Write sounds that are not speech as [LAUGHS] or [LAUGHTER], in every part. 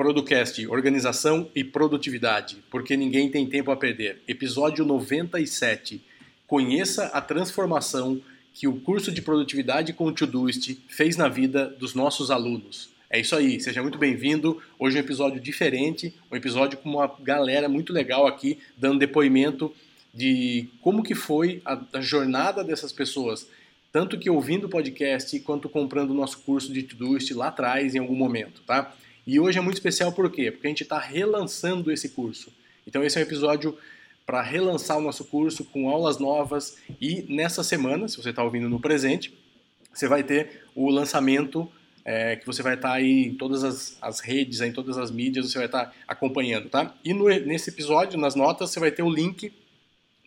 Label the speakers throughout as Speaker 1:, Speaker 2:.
Speaker 1: Producast, Organização e Produtividade, porque ninguém tem tempo a perder. Episódio 97. Conheça a transformação que o curso de produtividade com o Todoist fez na vida dos nossos alunos. É isso aí, seja muito bem-vindo. Hoje um episódio diferente, um episódio com uma galera muito legal aqui, dando depoimento de como que foi a, a jornada dessas pessoas, tanto que ouvindo o podcast quanto comprando o nosso curso de Todoist lá atrás em algum momento, tá? E hoje é muito especial por quê? Porque a gente está relançando esse curso. Então esse é um episódio para relançar o nosso curso com aulas novas e nessa semana, se você está ouvindo no presente, você vai ter o lançamento é, que você vai estar tá aí em todas as, as redes, em todas as mídias, você vai estar tá acompanhando, tá? E no, nesse episódio, nas notas, você vai ter o link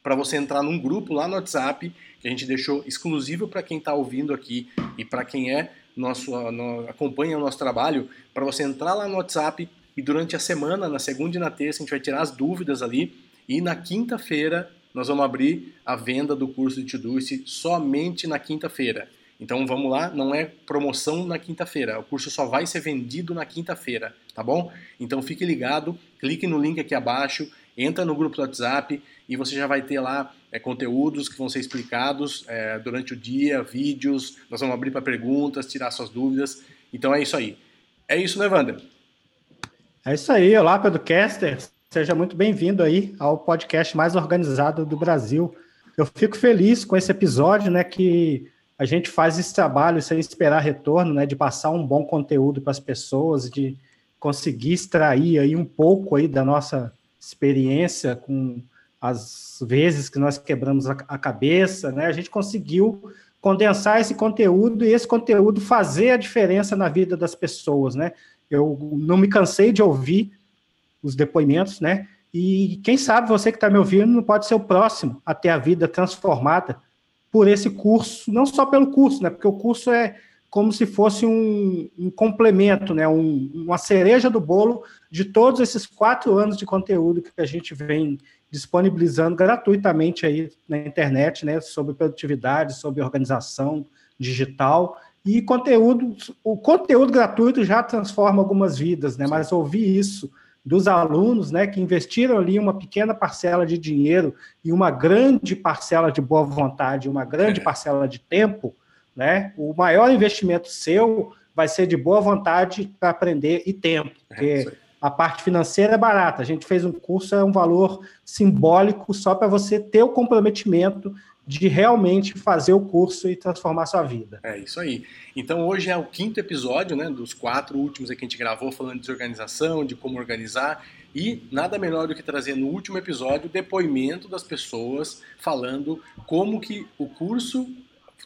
Speaker 1: para você entrar num grupo lá no WhatsApp que a gente deixou exclusivo para quem está ouvindo aqui e para quem é nosso no, acompanha o nosso trabalho, para você entrar lá no WhatsApp e durante a semana, na segunda e na terça, a gente vai tirar as dúvidas ali e na quinta-feira nós vamos abrir a venda do curso de Todoist somente na quinta-feira. Então vamos lá, não é promoção na quinta-feira, o curso só vai ser vendido na quinta-feira, tá bom? Então fique ligado, clique no link aqui abaixo, entra no grupo do WhatsApp e você já vai ter lá é, conteúdos que vão ser explicados é, durante o dia, vídeos, nós vamos abrir para perguntas, tirar suas dúvidas. Então é isso aí. É isso, né?
Speaker 2: É isso aí. Olá, Pedro Caster. Seja muito bem-vindo aí ao podcast mais organizado do Brasil. Eu fico feliz com esse episódio, né, que a gente faz esse trabalho sem esperar retorno, né, de passar um bom conteúdo para as pessoas, de conseguir extrair aí um pouco aí da nossa experiência com as vezes que nós quebramos a, a cabeça, né? A gente conseguiu condensar esse conteúdo e esse conteúdo fazer a diferença na vida das pessoas, né? Eu não me cansei de ouvir os depoimentos, né? E quem sabe você que está me ouvindo não pode ser o próximo a ter a vida transformada por esse curso, não só pelo curso, né? Porque o curso é como se fosse um, um complemento, né? Um, uma cereja do bolo de todos esses quatro anos de conteúdo que a gente vem disponibilizando gratuitamente aí na internet, né? Sobre produtividade, sobre organização digital e conteúdo. O conteúdo gratuito já transforma algumas vidas, né? Mas ouvir isso dos alunos, né, que investiram ali uma pequena parcela de dinheiro e uma grande parcela de boa vontade, uma grande é. parcela de tempo, né? O maior investimento seu vai ser de boa vontade para aprender e tempo, é, porque é a parte financeira é barata. A gente fez um curso, é um valor simbólico só para você ter o comprometimento de realmente fazer o curso e transformar sua vida.
Speaker 1: É isso aí. Então hoje é o quinto episódio, né, dos quatro últimos que a gente gravou falando de organização, de como organizar e nada melhor do que trazer no último episódio o depoimento das pessoas falando como que o curso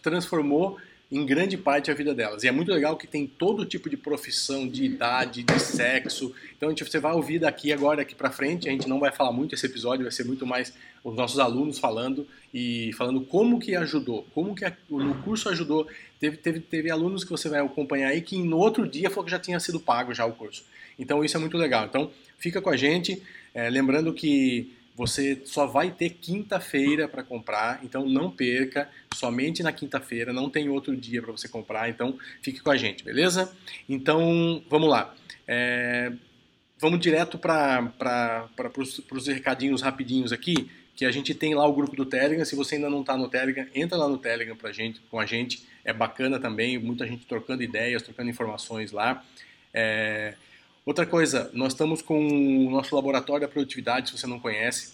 Speaker 1: transformou em grande parte a vida delas. E é muito legal que tem todo tipo de profissão, de idade, de sexo. Então a gente, você vai ouvir daqui agora, daqui para frente, a gente não vai falar muito esse episódio, vai ser muito mais os nossos alunos falando e falando como que ajudou, como que a, curso ajudou. Teve, teve, teve alunos que você vai acompanhar aí que no outro dia falou que já tinha sido pago já o curso. Então isso é muito legal. Então fica com a gente, é, lembrando que você só vai ter quinta-feira para comprar, então não perca, somente na quinta-feira, não tem outro dia para você comprar, então fique com a gente, beleza? Então vamos lá. É, vamos direto para os recadinhos rapidinhos aqui, que a gente tem lá o grupo do Telegram. Se você ainda não está no Telegram, entra lá no Telegram pra gente, com a gente. É bacana também, muita gente trocando ideias, trocando informações lá. É, Outra coisa, nós estamos com o nosso laboratório da produtividade, se você não conhece.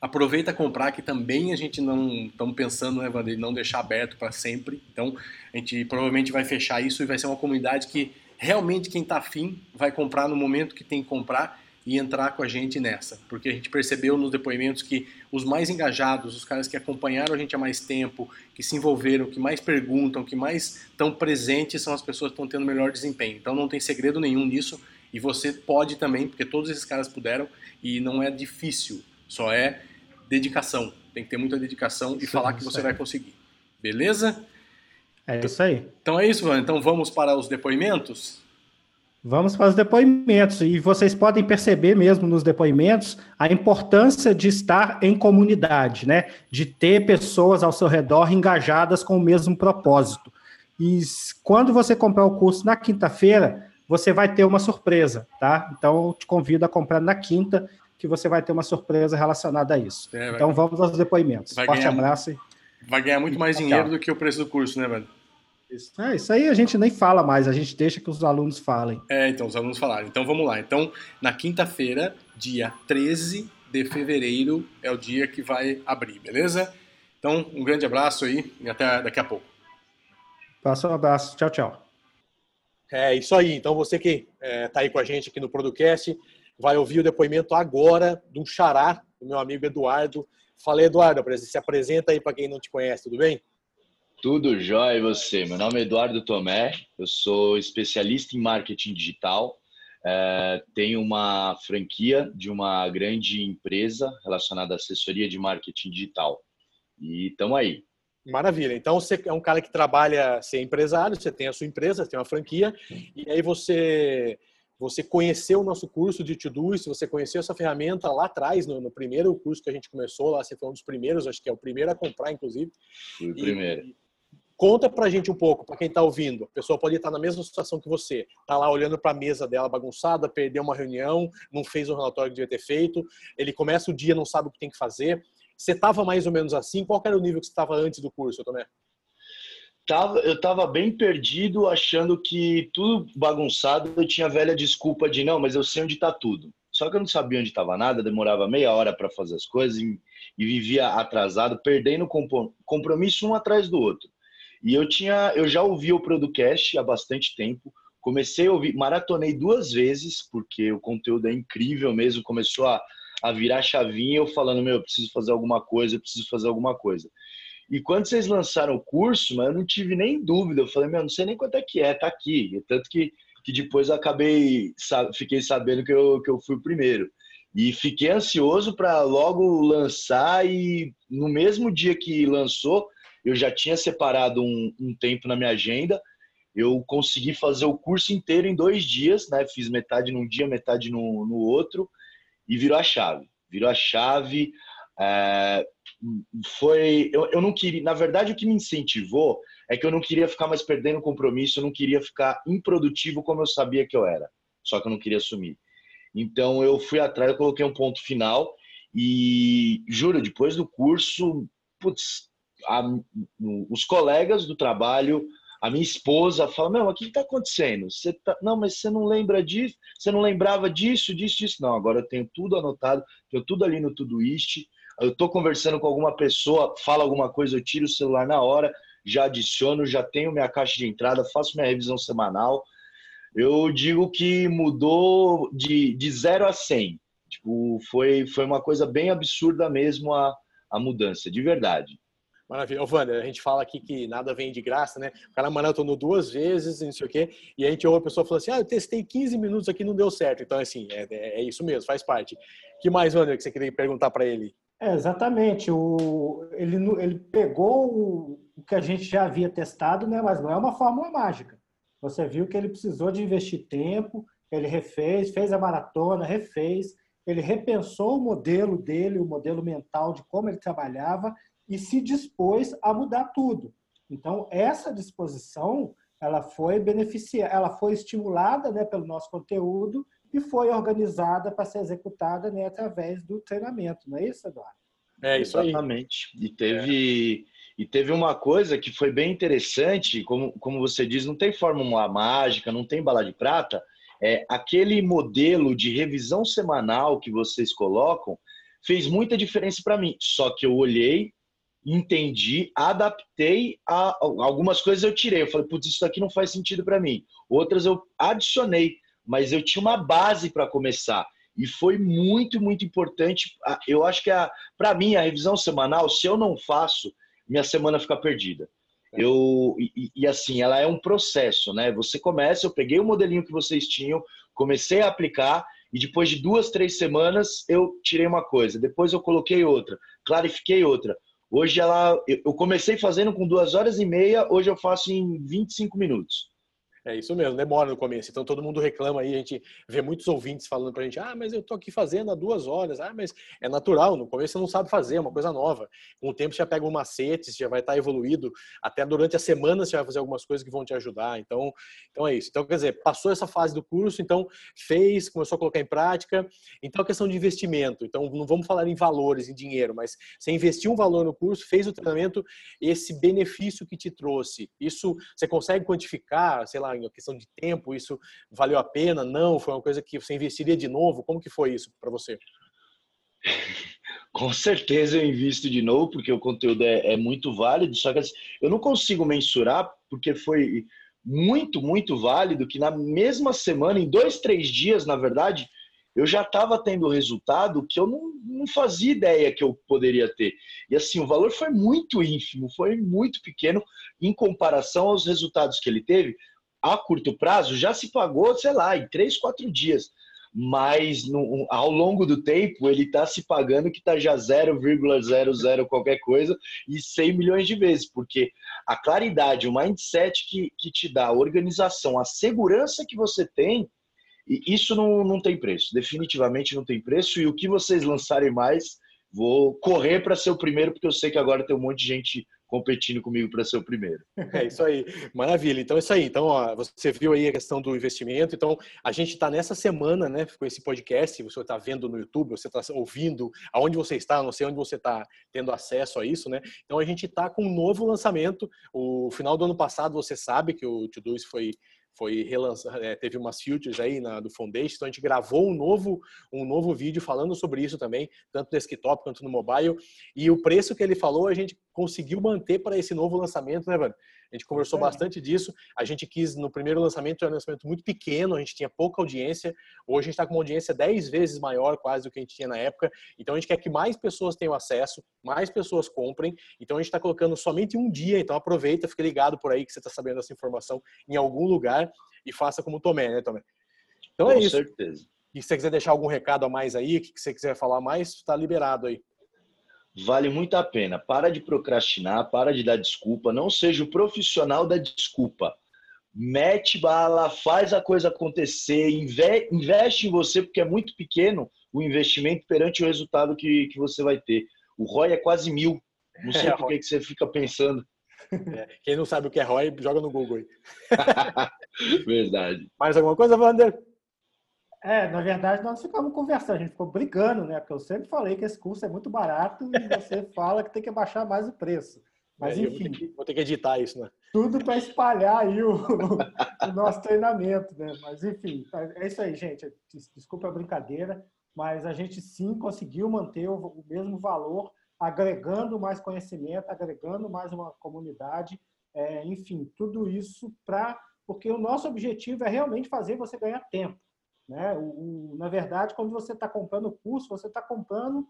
Speaker 1: Aproveita comprar, que também a gente não estamos pensando, né, não deixar aberto para sempre. Então, a gente provavelmente vai fechar isso e vai ser uma comunidade que realmente quem está afim vai comprar no momento que tem que comprar e entrar com a gente nessa. Porque a gente percebeu nos depoimentos que os mais engajados, os caras que acompanharam a gente há mais tempo, que se envolveram, que mais perguntam, que mais estão presentes, são as pessoas que estão tendo melhor desempenho. Então não tem segredo nenhum nisso. E você pode também, porque todos esses caras puderam, e não é difícil, só é dedicação. Tem que ter muita dedicação e falar que você vai conseguir. Beleza?
Speaker 2: É isso aí.
Speaker 1: Então é isso, mano. Então vamos para os depoimentos?
Speaker 2: Vamos para os depoimentos. E vocês podem perceber mesmo nos depoimentos a importância de estar em comunidade, né? De ter pessoas ao seu redor engajadas com o mesmo propósito. E quando você comprar o curso na quinta-feira, você vai ter uma surpresa, tá? Então, eu te convido a comprar na quinta, que você vai ter uma surpresa relacionada a isso. É, então, vamos aos depoimentos.
Speaker 1: Vai Forte ganhar, abraço. E... Vai ganhar muito mais dinheiro do que o preço do curso, né, velho?
Speaker 2: Isso. É, isso aí a gente nem fala mais, a gente deixa que os alunos falem.
Speaker 1: É, então, os alunos falaram. Então, vamos lá. Então, na quinta-feira, dia 13 de fevereiro, é o dia que vai abrir, beleza? Então, um grande abraço aí e até daqui a pouco.
Speaker 2: Passa um abraço. Tchau, tchau.
Speaker 1: É isso aí. Então, você que está é, tá aí com a gente aqui no Producast, vai ouvir o depoimento agora do xará, do meu amigo Eduardo. Fala, Eduardo, se apresenta aí para quem não te conhece, tudo bem?
Speaker 3: Tudo jóia e você? Meu nome é Eduardo Tomé, eu sou especialista em marketing digital, é, tenho uma franquia de uma grande empresa relacionada à assessoria de marketing digital. E estamos aí.
Speaker 1: Maravilha. Então você é um cara que trabalha, ser é empresário, você tem a sua empresa, tem uma franquia, e aí você você conheceu o nosso curso de Todoist, você conheceu essa ferramenta lá atrás, no, no, primeiro curso que a gente começou, lá você foi um dos primeiros, acho que é o primeiro a comprar, inclusive.
Speaker 3: Fui o primeiro.
Speaker 1: E, Conta pra gente um pouco, para quem está ouvindo. A pessoa pode estar na mesma situação que você. Tá lá olhando para a mesa dela bagunçada, perdeu uma reunião, não fez o relatório que devia ter feito. Ele começa o dia, não sabe o que tem que fazer. Você estava mais ou menos assim? Qual era o nível que você estava antes do curso, Tomé?
Speaker 3: Tava, eu estava bem perdido, achando que tudo bagunçado. Eu tinha a velha desculpa de não, mas eu sei onde está tudo. Só que eu não sabia onde estava nada, demorava meia hora para fazer as coisas e, e vivia atrasado, perdendo compromisso um atrás do outro. E eu tinha, eu já ouvi o Producast há bastante tempo. Comecei a ouvir, maratonei duas vezes, porque o conteúdo é incrível mesmo. Começou a, a virar chavinha, eu falando, meu, eu preciso fazer alguma coisa, eu preciso fazer alguma coisa. E quando vocês lançaram o curso, mas eu não tive nem dúvida. Eu falei, meu, não sei nem quanto é que é, tá aqui. E tanto que, que depois eu acabei, fiquei sabendo que eu, que eu fui o primeiro. E fiquei ansioso para logo lançar e no mesmo dia que lançou, eu já tinha separado um, um tempo na minha agenda. Eu consegui fazer o curso inteiro em dois dias, né? Fiz metade num dia, metade no, no outro, e virou a chave. Virou a chave. É, foi. Eu, eu não queria. Na verdade, o que me incentivou é que eu não queria ficar mais perdendo compromisso, eu não queria ficar improdutivo como eu sabia que eu era. Só que eu não queria assumir. Então eu fui atrás, eu coloquei um ponto final e juro, depois do curso, putz, a, os colegas do trabalho, a minha esposa fala: Meu, o que está acontecendo? Você tá... Não, mas você não lembra disso? Você não lembrava disso, disso, disso? Não, agora eu tenho tudo anotado, tenho tudo ali no Todoist. Eu estou conversando com alguma pessoa, fala alguma coisa, eu tiro o celular na hora, já adiciono, já tenho minha caixa de entrada, faço minha revisão semanal. Eu digo que mudou de, de 0 a 100. Tipo, foi, foi uma coisa bem absurda mesmo a, a mudança, de verdade.
Speaker 1: Maravilha. Wander, a gente fala aqui que nada vem de graça, né? O cara maratonou duas vezes, não sei o quê, e a gente ouve a pessoa falando assim: ah, eu testei 15 minutos aqui não deu certo. Então, assim, é, é, é isso mesmo, faz parte. Que mais, Wander, que você queria perguntar para ele?
Speaker 2: É, exatamente. O, ele, ele pegou o, o que a gente já havia testado, né? Mas não é uma fórmula mágica. Você viu que ele precisou de investir tempo, ele refez, fez a maratona, refez, ele repensou o modelo dele, o modelo mental de como ele trabalhava e se dispôs a mudar tudo. Então, essa disposição, ela foi beneficiada, ela foi estimulada né, pelo nosso conteúdo e foi organizada para ser executada né, através do treinamento, não é isso, Eduardo?
Speaker 3: É, isso Exatamente. Aí. E teve, é. e teve uma coisa que foi bem interessante, como, como você diz, não tem fórmula mágica, não tem bala de prata, é, aquele modelo de revisão semanal que vocês colocam fez muita diferença para mim. Só que eu olhei entendi, adaptei a algumas coisas eu tirei. Eu falei, putz, isso aqui não faz sentido para mim. Outras eu adicionei, mas eu tinha uma base para começar. E foi muito, muito importante. Eu acho que para mim a revisão semanal, se eu não faço, minha semana fica perdida. Eu e, e, assim, ela é um processo, né? Você começa, eu peguei o modelinho que vocês tinham, comecei a aplicar e depois de duas, três semanas eu tirei uma coisa, depois eu coloquei outra, clarifiquei outra. Hoje ela, eu comecei fazendo com duas horas e meia, hoje eu faço em 25 minutos.
Speaker 1: É isso mesmo, demora no começo. Então todo mundo reclama aí, a gente vê muitos ouvintes falando pra gente: ah, mas eu tô aqui fazendo há duas horas. Ah, mas é natural, no começo você não sabe fazer, é uma coisa nova. Com o tempo você já pega um macete, você já vai estar evoluído. Até durante a semana você vai fazer algumas coisas que vão te ajudar. Então, então é isso. Então, quer dizer, passou essa fase do curso, então fez, começou a colocar em prática. Então a questão de investimento. Então, não vamos falar em valores, em dinheiro, mas você investiu um valor no curso, fez o treinamento, esse benefício que te trouxe, isso você consegue quantificar, sei lá em questão de tempo, isso valeu a pena? Não? Foi uma coisa que você investiria de novo? Como que foi isso para você? [LAUGHS]
Speaker 3: Com certeza eu invisto de novo, porque o conteúdo é, é muito válido, só que assim, eu não consigo mensurar, porque foi muito, muito válido, que na mesma semana, em dois, três dias, na verdade, eu já estava tendo resultado que eu não, não fazia ideia que eu poderia ter. E assim, o valor foi muito ínfimo, foi muito pequeno em comparação aos resultados que ele teve a curto prazo já se pagou, sei lá, em três, quatro dias. Mas no, ao longo do tempo ele está se pagando que está já 0,00 qualquer coisa e 100 milhões de vezes, porque a claridade, o mindset que, que te dá, a organização, a segurança que você tem, isso não, não tem preço, definitivamente não tem preço. E o que vocês lançarem mais, vou correr para ser o primeiro, porque eu sei que agora tem um monte de gente competindo comigo para ser o primeiro. [LAUGHS]
Speaker 1: É isso aí, maravilha. Então é isso aí. Então ó, você viu aí a questão do investimento. Então a gente está nessa semana, né, com esse podcast. Você está vendo no YouTube, você está ouvindo, aonde você está, não sei onde você está tendo acesso a isso, né? Então a gente está com um novo lançamento. O final do ano passado você sabe que o To foi foi é, teve umas filters aí na, do Foundation, então a gente gravou um novo, um novo vídeo falando sobre isso também, tanto no desktop quanto no mobile, e o preço que ele falou a gente conseguiu manter para esse novo lançamento, né, Vano? A gente conversou é. bastante disso. A gente quis, no primeiro lançamento, era um lançamento muito pequeno, a gente tinha pouca audiência. Hoje a gente está com uma audiência 10 vezes maior, quase, do que a gente tinha na época. Então a gente quer que mais pessoas tenham acesso, mais pessoas comprem. Então a gente está colocando somente um dia. Então aproveita, fique ligado por aí que você está sabendo essa informação em algum lugar e faça como o Tomé, né, Tomé? Então é com é isso. Com certeza. E se você quiser deixar algum recado a mais aí, o que você quiser falar mais, está liberado aí
Speaker 3: vale muito a pena. Para de procrastinar, para de dar desculpa, não seja o profissional da desculpa. Mete bala, faz a coisa acontecer, investe em você, porque é muito pequeno o investimento perante o resultado que, que você vai ter. O ROI é quase mil. Não sei é, por que, que você fica pensando.
Speaker 1: É, quem não sabe o que é ROI, joga no Google aí. [LAUGHS]
Speaker 3: Verdade.
Speaker 1: Mais alguma coisa, Wander?
Speaker 2: É, na verdade, nós ficamos conversando, a gente ficou brigando, né? Porque eu sempre falei que esse curso é muito barato e você [LAUGHS] fala que tem que baixar mais o preço. Mas, é, enfim.
Speaker 1: Vou ter, que, vou ter, que, editar isso, né?
Speaker 2: Tudo para espalhar aí [LAUGHS] o, o, nosso treinamento, né? Mas, enfim, é isso aí, gente. Desculpa a brincadeira, mas a gente sim conseguiu manter o, o mesmo valor, agregando mais conhecimento, agregando mais uma comunidade, é, enfim, tudo isso para. Porque o nosso objetivo é realmente fazer você ganhar tempo. Né? O, o, na verdade, quando você está comprando o curso, você está comprando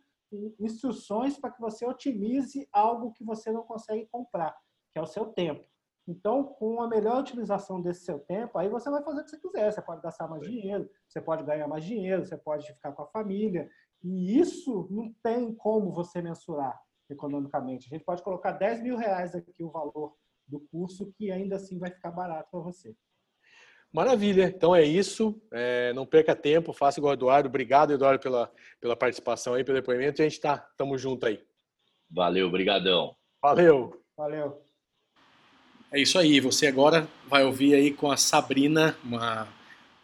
Speaker 2: instruções para que você otimize algo que você não consegue comprar, que é o seu tempo. Então, com a melhor utilização desse seu tempo, aí você vai fazer o que você quiser. Você pode gastar mais dinheiro, você pode ganhar mais dinheiro, você pode ficar com a família. E isso não tem como você mensurar economicamente. A gente pode colocar 10 mil reais aqui o valor do curso, que ainda assim vai ficar barato para você.
Speaker 1: Maravilha, então é isso. É, não perca tempo, faça igual o Eduardo. Obrigado, Eduardo, pela, pela participação aí, pelo depoimento. E a gente tá, tamo junto aí.
Speaker 3: Valeu, brigadão.
Speaker 1: Valeu.
Speaker 2: Valeu.
Speaker 1: É isso aí. Você agora vai ouvir aí com a Sabrina, uma,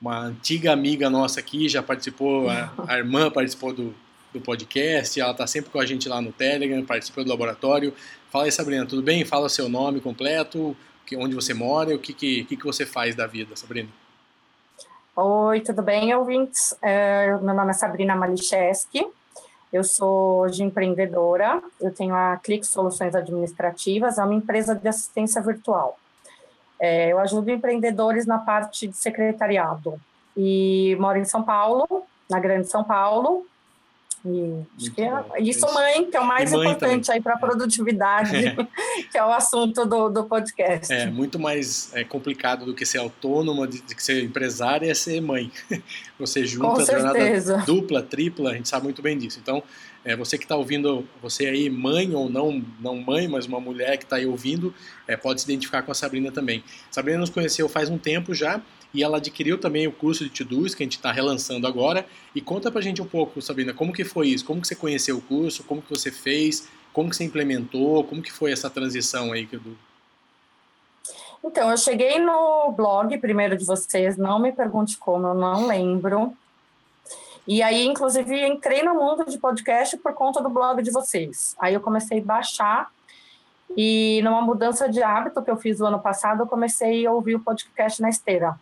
Speaker 1: uma antiga amiga nossa aqui, já participou, a, a irmã participou do, do podcast, ela tá sempre com a gente lá no Telegram, participou do laboratório. Fala aí, Sabrina, tudo bem? Fala seu nome completo, onde você mora e o que, que, que, você faz da vida, Sabrina.
Speaker 4: Oi, tudo bem, ouvintes? É, meu nome é Sabrina Malicheski, eu sou hoje empreendedora, eu tenho a Clique Soluções Administrativas, é uma empresa de assistência virtual. É, eu ajudo empreendedores na parte de secretariado e moro em São Paulo, na Grande São Paulo, E, que é, isso, mãe, que é o mais importante também. aí para a produtividade, é. [LAUGHS] que é o assunto do, do podcast.
Speaker 1: É muito mais é, complicado do que ser autônoma, de, de que ser empresária, é ser mãe. [LAUGHS] Você junta jornada dupla, tripla, a gente sabe muito bem disso. Então, é, você que está ouvindo, você aí, mãe ou não, não mãe, mas uma mulher que está aí ouvindo, é, pode se identificar com a Sabrina também. Sabrina nos conheceu faz um tempo já e ela adquiriu também o curso de Todoist que a gente está relançando agora. E conta pra gente um pouco, Sabrina, como que foi isso? Como que você conheceu o curso? Como que você fez? Como que você implementou? Como que foi essa transição aí do...
Speaker 4: Então, eu cheguei no blog primeiro de vocês, não me pergunte como, eu não lembro. E aí, inclusive, entrei no mundo de podcast por conta do blog de vocês. Aí eu comecei a baixar e numa mudança de hábito que eu fiz o ano passado, eu comecei a ouvir o podcast na esteira.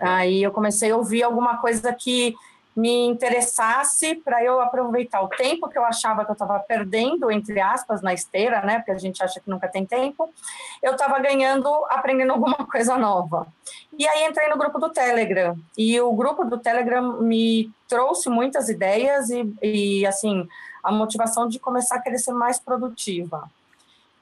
Speaker 4: Aí eu comecei a ouvir alguma coisa que me interessasse para eu aproveitar o tempo que eu achava que eu estava perdendo, entre aspas, na esteira, né? Porque a gente acha que nunca tem tempo. Eu estava ganhando, aprendendo [LAUGHS] alguma coisa nova. E aí entrei no grupo do Telegram. E o grupo do Telegram me trouxe muitas ideias e, e assim, a motivação de começar a querer ser mais produtiva.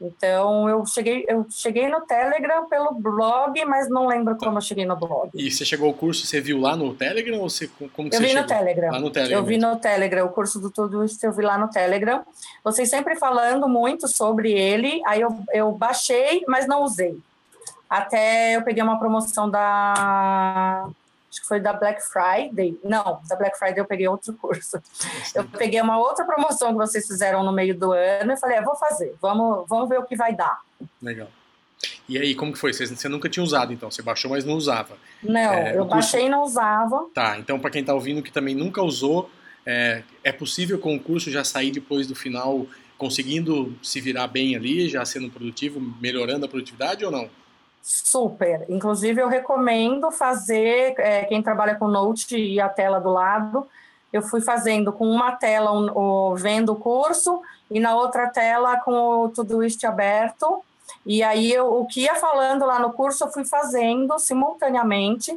Speaker 4: Então, eu cheguei, eu cheguei no Telegram pelo blog, mas não lembro como eu cheguei no blog.
Speaker 1: E você chegou ao curso, você viu lá no Telegram ou você, como
Speaker 4: eu
Speaker 1: você
Speaker 4: vi
Speaker 1: chegou?
Speaker 4: no Telegram.
Speaker 1: Lá no Telegram.
Speaker 4: Eu vi no Telegram, o curso do Tudo Isso eu vi lá no Telegram. Vocês sempre falando muito sobre ele, aí eu, eu baixei, mas não usei. Até eu peguei uma promoção da acho que foi da Black Friday. Não, da Black Friday eu peguei outro curso. Eu peguei uma outra promoção que vocês fizeram no meio do ano e falei, é, vou fazer, vamos, vamos ver o que vai dar.
Speaker 1: Legal. E aí, como que foi? Você, você nunca tinha usado, então? Você baixou, mas não usava?
Speaker 4: Não, é, eu curso... baixei e não usava.
Speaker 1: Tá, então para quem está ouvindo que também nunca usou, é, é possível com o curso já sair depois do final conseguindo se virar bem ali, já sendo produtivo, melhorando a produtividade ou não?
Speaker 4: Super. Inclusive, eu recomendo fazer, é, quem trabalha com Note e a tela do lado, eu fui fazendo com uma tela um, o, vendo o curso e na outra tela com o Todoist aberto. E aí, eu, o que ia falando lá no curso, eu fui fazendo simultaneamente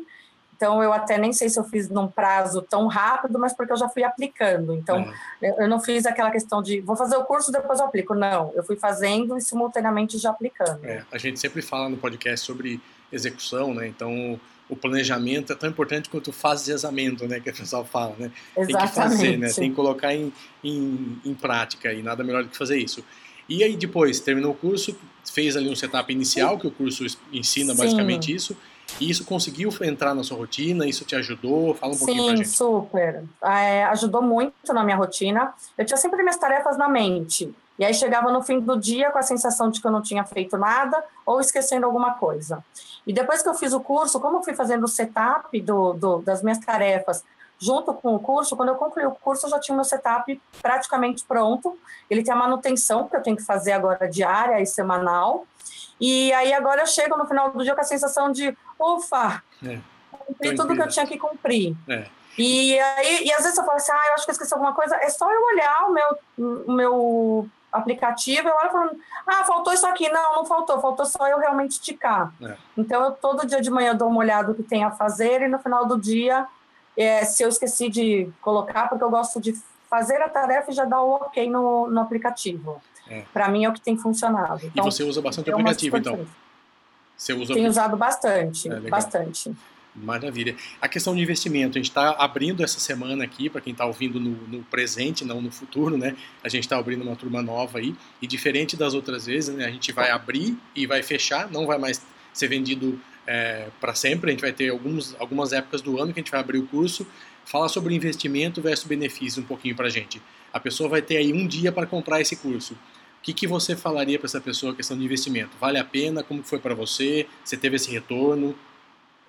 Speaker 4: então, eu até nem sei se eu fiz num prazo tão rápido, mas porque eu já fui aplicando. Então, é. eu não fiz aquela questão de vou fazer o curso, depois eu aplico. Não, eu fui fazendo e simultaneamente já aplicando.
Speaker 1: É, a gente sempre fala no podcast sobre execução, né? Então, o planejamento é tão importante quanto o faseamento, né? Que o pessoal fala, né?
Speaker 4: Exatamente.
Speaker 1: Tem que fazer, né? Tem que colocar em, em, em prática e nada melhor do que fazer isso. E aí depois, terminou o curso, fez ali um setup inicial, que o curso ensina Sim. basicamente isso, e isso conseguiu entrar na sua rotina? Isso te ajudou? Fala um
Speaker 4: Sim,
Speaker 1: pouquinho pra gente.
Speaker 4: Sim, super. É, ajudou muito na minha rotina. Eu tinha sempre minhas tarefas na mente. E aí chegava no fim do dia com a sensação de que eu não tinha feito nada ou esquecendo alguma coisa. E depois que eu fiz o curso, como eu fui fazendo o setup do, do, das minhas tarefas junto com o curso, quando eu concluí o curso, eu já tinha o meu setup praticamente pronto. Ele tem a manutenção que eu tenho que fazer agora diária e semanal. E aí agora eu chego no final do dia com a sensação de, ufa, é. cumpri tudo que eu tinha que cumprir. É. E aí, e às vezes eu falo assim, ah, eu acho que eu esqueci alguma coisa, é só eu olhar o meu, o meu aplicativo, eu olho falando, ah, faltou isso aqui. Não, não faltou, faltou só eu realmente esticar. É. Então, eu, todo dia de manhã eu dou uma olhada no que tem a fazer e no final do dia, é, se eu esqueci de colocar, porque eu gosto de fazer a tarefa e já dar o ok no, no aplicativo. É. Para mim é o que tem funcionado.
Speaker 1: Então, e você usa bastante o aplicativo, então?
Speaker 4: Você usa Tenho usado bastante, é, bastante.
Speaker 1: Maravilha. A questão de investimento, a gente está abrindo essa semana aqui, para quem está ouvindo no, no, presente, não no futuro, né? A gente está abrindo uma turma nova aí, e diferente das outras vezes, né? A gente vai abrir e vai fechar, não vai mais ser vendido é, para sempre, a gente vai ter alguns, algumas épocas do ano que a gente vai abrir o curso, falar sobre investimento versus benefício um pouquinho para a gente. A pessoa vai ter aí um dia para comprar esse curso que, que você falaria para essa pessoa a questão de investimento? Vale a pena? Como foi para você? Você teve esse retorno?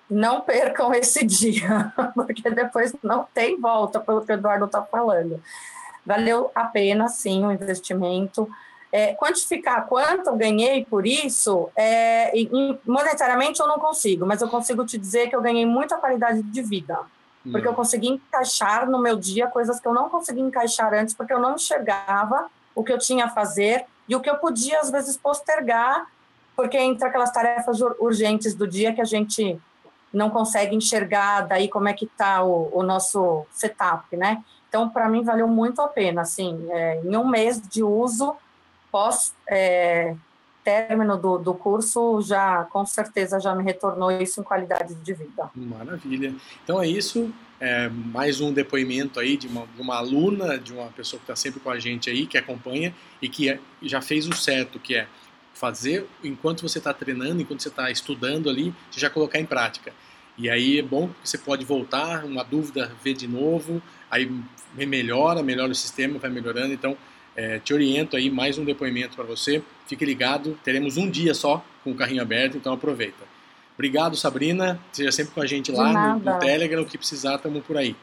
Speaker 4: Não percam esse dia, [LAUGHS] porque depois não tem volta, pelo que o Eduardo está falando. Valeu a pena, sim, o investimento. É, quantificar quanto eu ganhei por isso, é, monetariamente eu não consigo, mas eu consigo te dizer que eu ganhei muita qualidade de vida. Porque eu consegui encaixar no meu dia coisas que eu não conseguia encaixar antes, porque eu não enxergava o que eu tinha a fazer e o que eu podia, às vezes, postergar, porque entre aquelas tarefas urgentes do dia que a gente não consegue enxergar daí como é que está o, o, nosso setup, né? Então, para mim, valeu muito a pena, assim, é, em um mês de uso, pós é, término do, do curso, já, com certeza, já me retornou isso em qualidade de vida.
Speaker 1: Maravilha. Então, é isso, é, mais um depoimento aí de uma, de uma aluna, de uma pessoa que está sempre com a gente aí, que acompanha e que é, já fez o certo, que é fazer enquanto você está treinando, enquanto você está estudando ali, você já colocar em prática. E aí é bom que você pode voltar, uma dúvida, ver de novo, aí melhora, melhora o sistema, vai melhorando. Então, é, te oriento aí, mais um depoimento para você. Fique ligado, teremos um dia só com o carrinho aberto, então aproveita. Obrigado, Sabrina. Seja sempre com a gente lá no, no, Telegram. O que precisar, estamos por aí.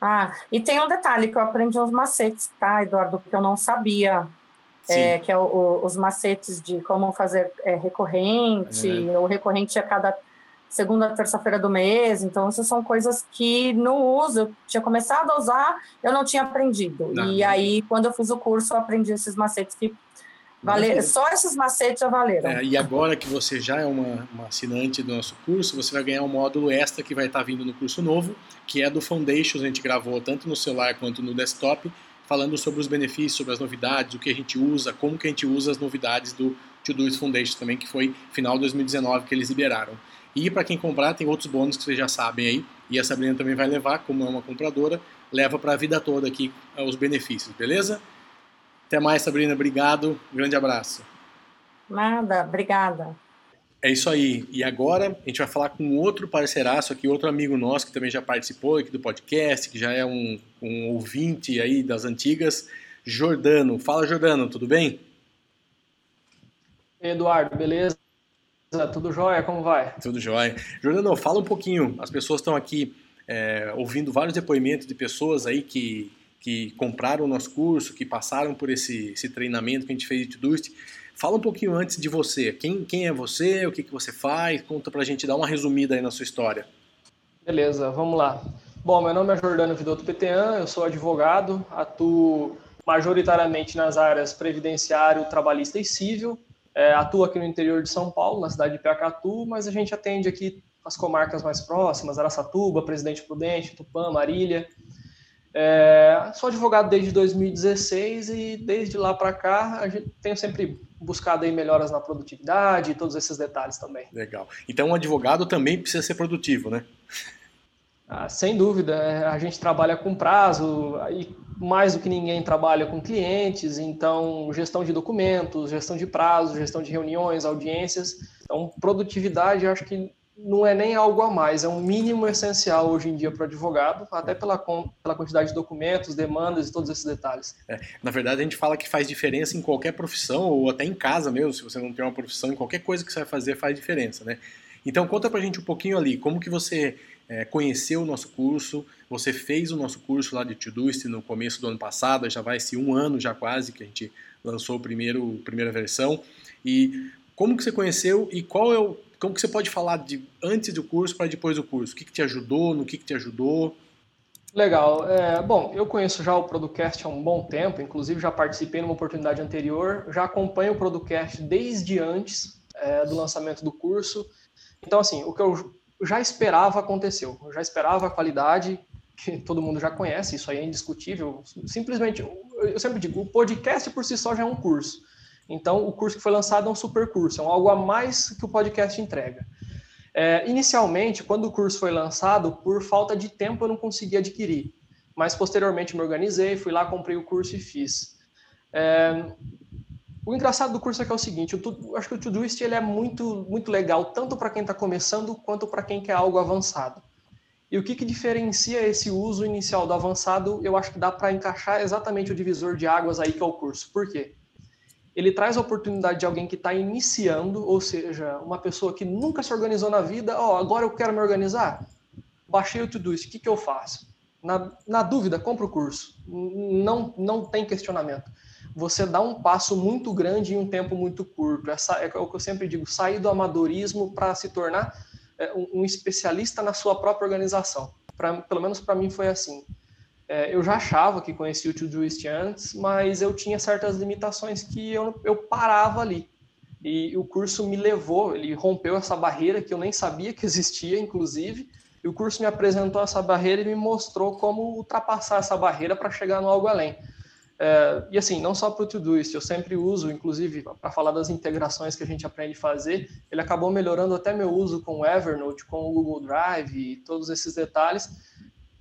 Speaker 4: Ah, e tem um detalhe que eu aprendi uns macetes, tá, Eduardo, que eu não sabia. É, que é o, o, os macetes de como fazer é, recorrente, é. ou recorrente a cada segunda terça-feira do mês. Então, essas são coisas que no uso, eu tinha começado a usar, eu não tinha aprendido. Não. E aí, quando eu fiz o curso, eu aprendi esses macetes que Valer, só esses macetes já valeram.
Speaker 1: É, e agora que você já é uma, uma, assinante do nosso curso, você vai ganhar um módulo extra que vai estar vindo no curso novo, que é do Foundations. A gente gravou tanto no celular quanto no desktop, falando sobre os benefícios, sobre as novidades, o que a gente usa, como que a gente usa as novidades do Todoist Foundation também, que foi final de 2019 que eles liberaram. E para quem comprar, tem outros bônus que vocês já sabem aí, e a Sabrina também vai levar, como é uma compradora, leva para a vida toda aqui os benefícios, beleza? Até mais, Sabrina. Obrigado. Um grande abraço.
Speaker 4: Nada, obrigada.
Speaker 1: É isso aí. E agora a gente vai falar com outro parceiraço aqui, outro amigo nosso que também já participou aqui do podcast, que já é um, um ouvinte aí das antigas, Jordano. Fala, Jordano, tudo bem?
Speaker 5: Eduardo, beleza? Tudo jóia? Como vai?
Speaker 1: Tudo jóia. Jordano, fala um pouquinho. As pessoas estão aqui é, ouvindo vários depoimentos de pessoas aí que que compraram o nosso curso, que passaram por esse, esse treinamento que a gente fez de Todoist. Fala um pouquinho antes de você. Quem, quem é você? O que, que você faz? Conta pra gente, dar uma resumida aí na sua história.
Speaker 5: Beleza, vamos lá. Bom, meu nome é Jordano Vidotto Petean, eu sou advogado, atuo majoritariamente nas áreas previdenciário, trabalhista e civil. É, atuo aqui no interior de São Paulo, na cidade de Piacatu, mas a gente atende aqui as comarcas mais próximas, Araçatuba, Presidente Prudente, Tupã, Marília. É, sou advogado desde 2016 e desde lá para cá a gente tenho sempre buscado aí melhoras na produtividade e todos esses detalhes também.
Speaker 1: Legal. Então, um advogado também precisa ser produtivo, né?
Speaker 5: Ah, sem dúvida. É, a gente trabalha com prazo e mais do que ninguém trabalha com clientes, então gestão de documentos, gestão de prazo, gestão de reuniões, audiências. Então, produtividade, acho que não é nem algo a mais, é um mínimo essencial hoje em dia para o advogado, até pela, pela quantidade de documentos, demandas e todos esses detalhes.
Speaker 1: É, na verdade, a gente fala que faz diferença em qualquer profissão, ou até em casa mesmo, se você não tem uma profissão, em qualquer coisa que você vai fazer faz diferença, né? Então, conta para a gente um pouquinho ali, como que você é, conheceu o nosso curso, você fez o nosso curso lá de Todoist no começo do ano passado, já vai ser um ano já quase que a gente lançou a primeira versão, e como que você conheceu e qual é o como que você pode falar de antes do curso para depois do curso? O que, que te ajudou, no que, que te ajudou?
Speaker 5: Legal. É, bom, eu conheço já o Producast há um bom tempo, inclusive já participei numa oportunidade anterior, já acompanho o Producast desde antes é, do lançamento do curso. Então, assim, o que eu já esperava aconteceu. Eu já esperava a qualidade, que todo mundo já conhece, isso aí é indiscutível. Simplesmente, eu sempre digo, o podcast por si só já é um curso. Então, o curso que foi lançado é um super curso, é um algo a mais que o podcast entrega. É, inicialmente, quando o curso foi lançado, por falta de tempo eu não consegui adquirir, mas posteriormente me organizei, fui lá, comprei o curso e fiz. É, o engraçado do curso é que é o seguinte, eu, acho que o Todoist ele é muito, muito legal, tanto para quem está começando, quanto para quem quer algo avançado. E o que, que diferencia esse uso inicial do avançado, eu acho que dá para encaixar exatamente o divisor de águas aí que é o curso. Por quê? Ele traz a oportunidade de alguém que está iniciando, ou seja, uma pessoa que nunca se organizou na vida, ó, oh, agora eu quero me organizar. Baixei o Todoist, o que, que eu faço? Na, na dúvida, compra o curso. Não, não tem questionamento. Você dá um passo muito grande em um tempo muito curto. Essa é o que eu sempre digo, sair do amadorismo para se tornar é, um, um especialista na sua própria organização. Pra, pelo menos para mim foi assim. É, eu já achava que conhecia o Todoist antes, mas eu tinha certas limitações que eu, eu parava ali. E o curso me levou, ele rompeu essa barreira que eu nem sabia que existia, inclusive, e o curso me apresentou essa barreira e me mostrou como ultrapassar essa barreira para chegar no algo além. É, e assim, não só para o Todoist, eu sempre uso, inclusive, para falar das integrações que a gente aprende a fazer, ele acabou melhorando até meu uso com o Evernote, com o Google Drive e todos esses detalhes,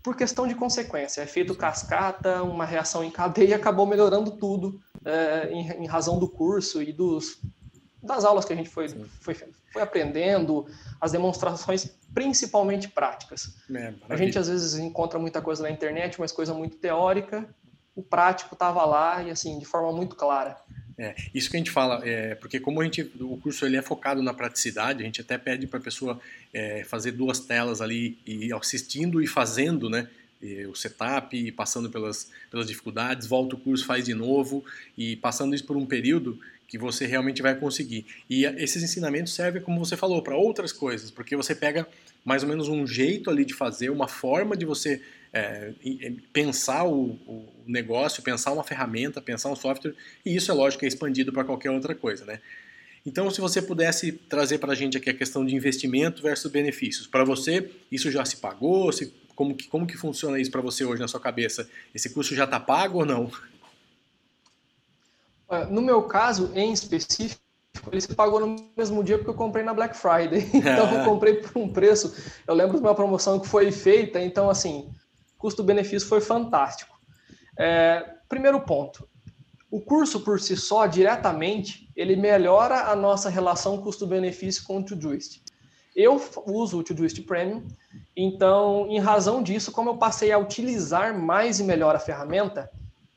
Speaker 5: por questão de consequência. É feito cascata, uma reação em cadeia e [LAUGHS] acabou melhorando tudo é, em, em, razão do curso e dos, das aulas que a gente foi, foi, foi aprendendo, as demonstrações principalmente práticas. É, a gente às vezes encontra muita coisa na internet, mas coisa muito teórica, o prático estava lá e assim, de forma muito clara.
Speaker 1: É, isso que a gente fala, é, porque como a gente, o curso ele é focado na praticidade, a gente até pede para a pessoa é, fazer duas telas ali, e assistindo e fazendo, né? O setup, e passando pelas, pelas dificuldades, volta o curso, faz de novo, e passando isso por um período que você realmente vai conseguir. E esses ensinamentos servem, como você falou, para outras coisas, porque você pega mais ou menos um jeito ali de fazer, uma forma de você é, pensar o, o, negócio, pensar uma ferramenta, pensar um software, e isso é lógico é expandido para qualquer outra coisa, né? Então, se você pudesse trazer para a gente aqui a questão de investimento versus benefícios, para você isso já se pagou? Se, como, que, como que funciona isso para você hoje na sua cabeça? Esse curso já está pago ou não?
Speaker 5: No meu caso, em específico, ele se pagou no mesmo dia porque eu comprei na Black Friday. [LAUGHS] Então, eu [LAUGHS] comprei por um preço. Eu lembro de uma promoção que foi feita, então, assim, custo-benefício foi fantástico. É, primeiro ponto, o curso por si só, diretamente, ele melhora a nossa relação custo-benefício com o Todoist. Eu uso o Todoist Premium, então, em razão disso, como eu passei a utilizar mais e melhor a ferramenta,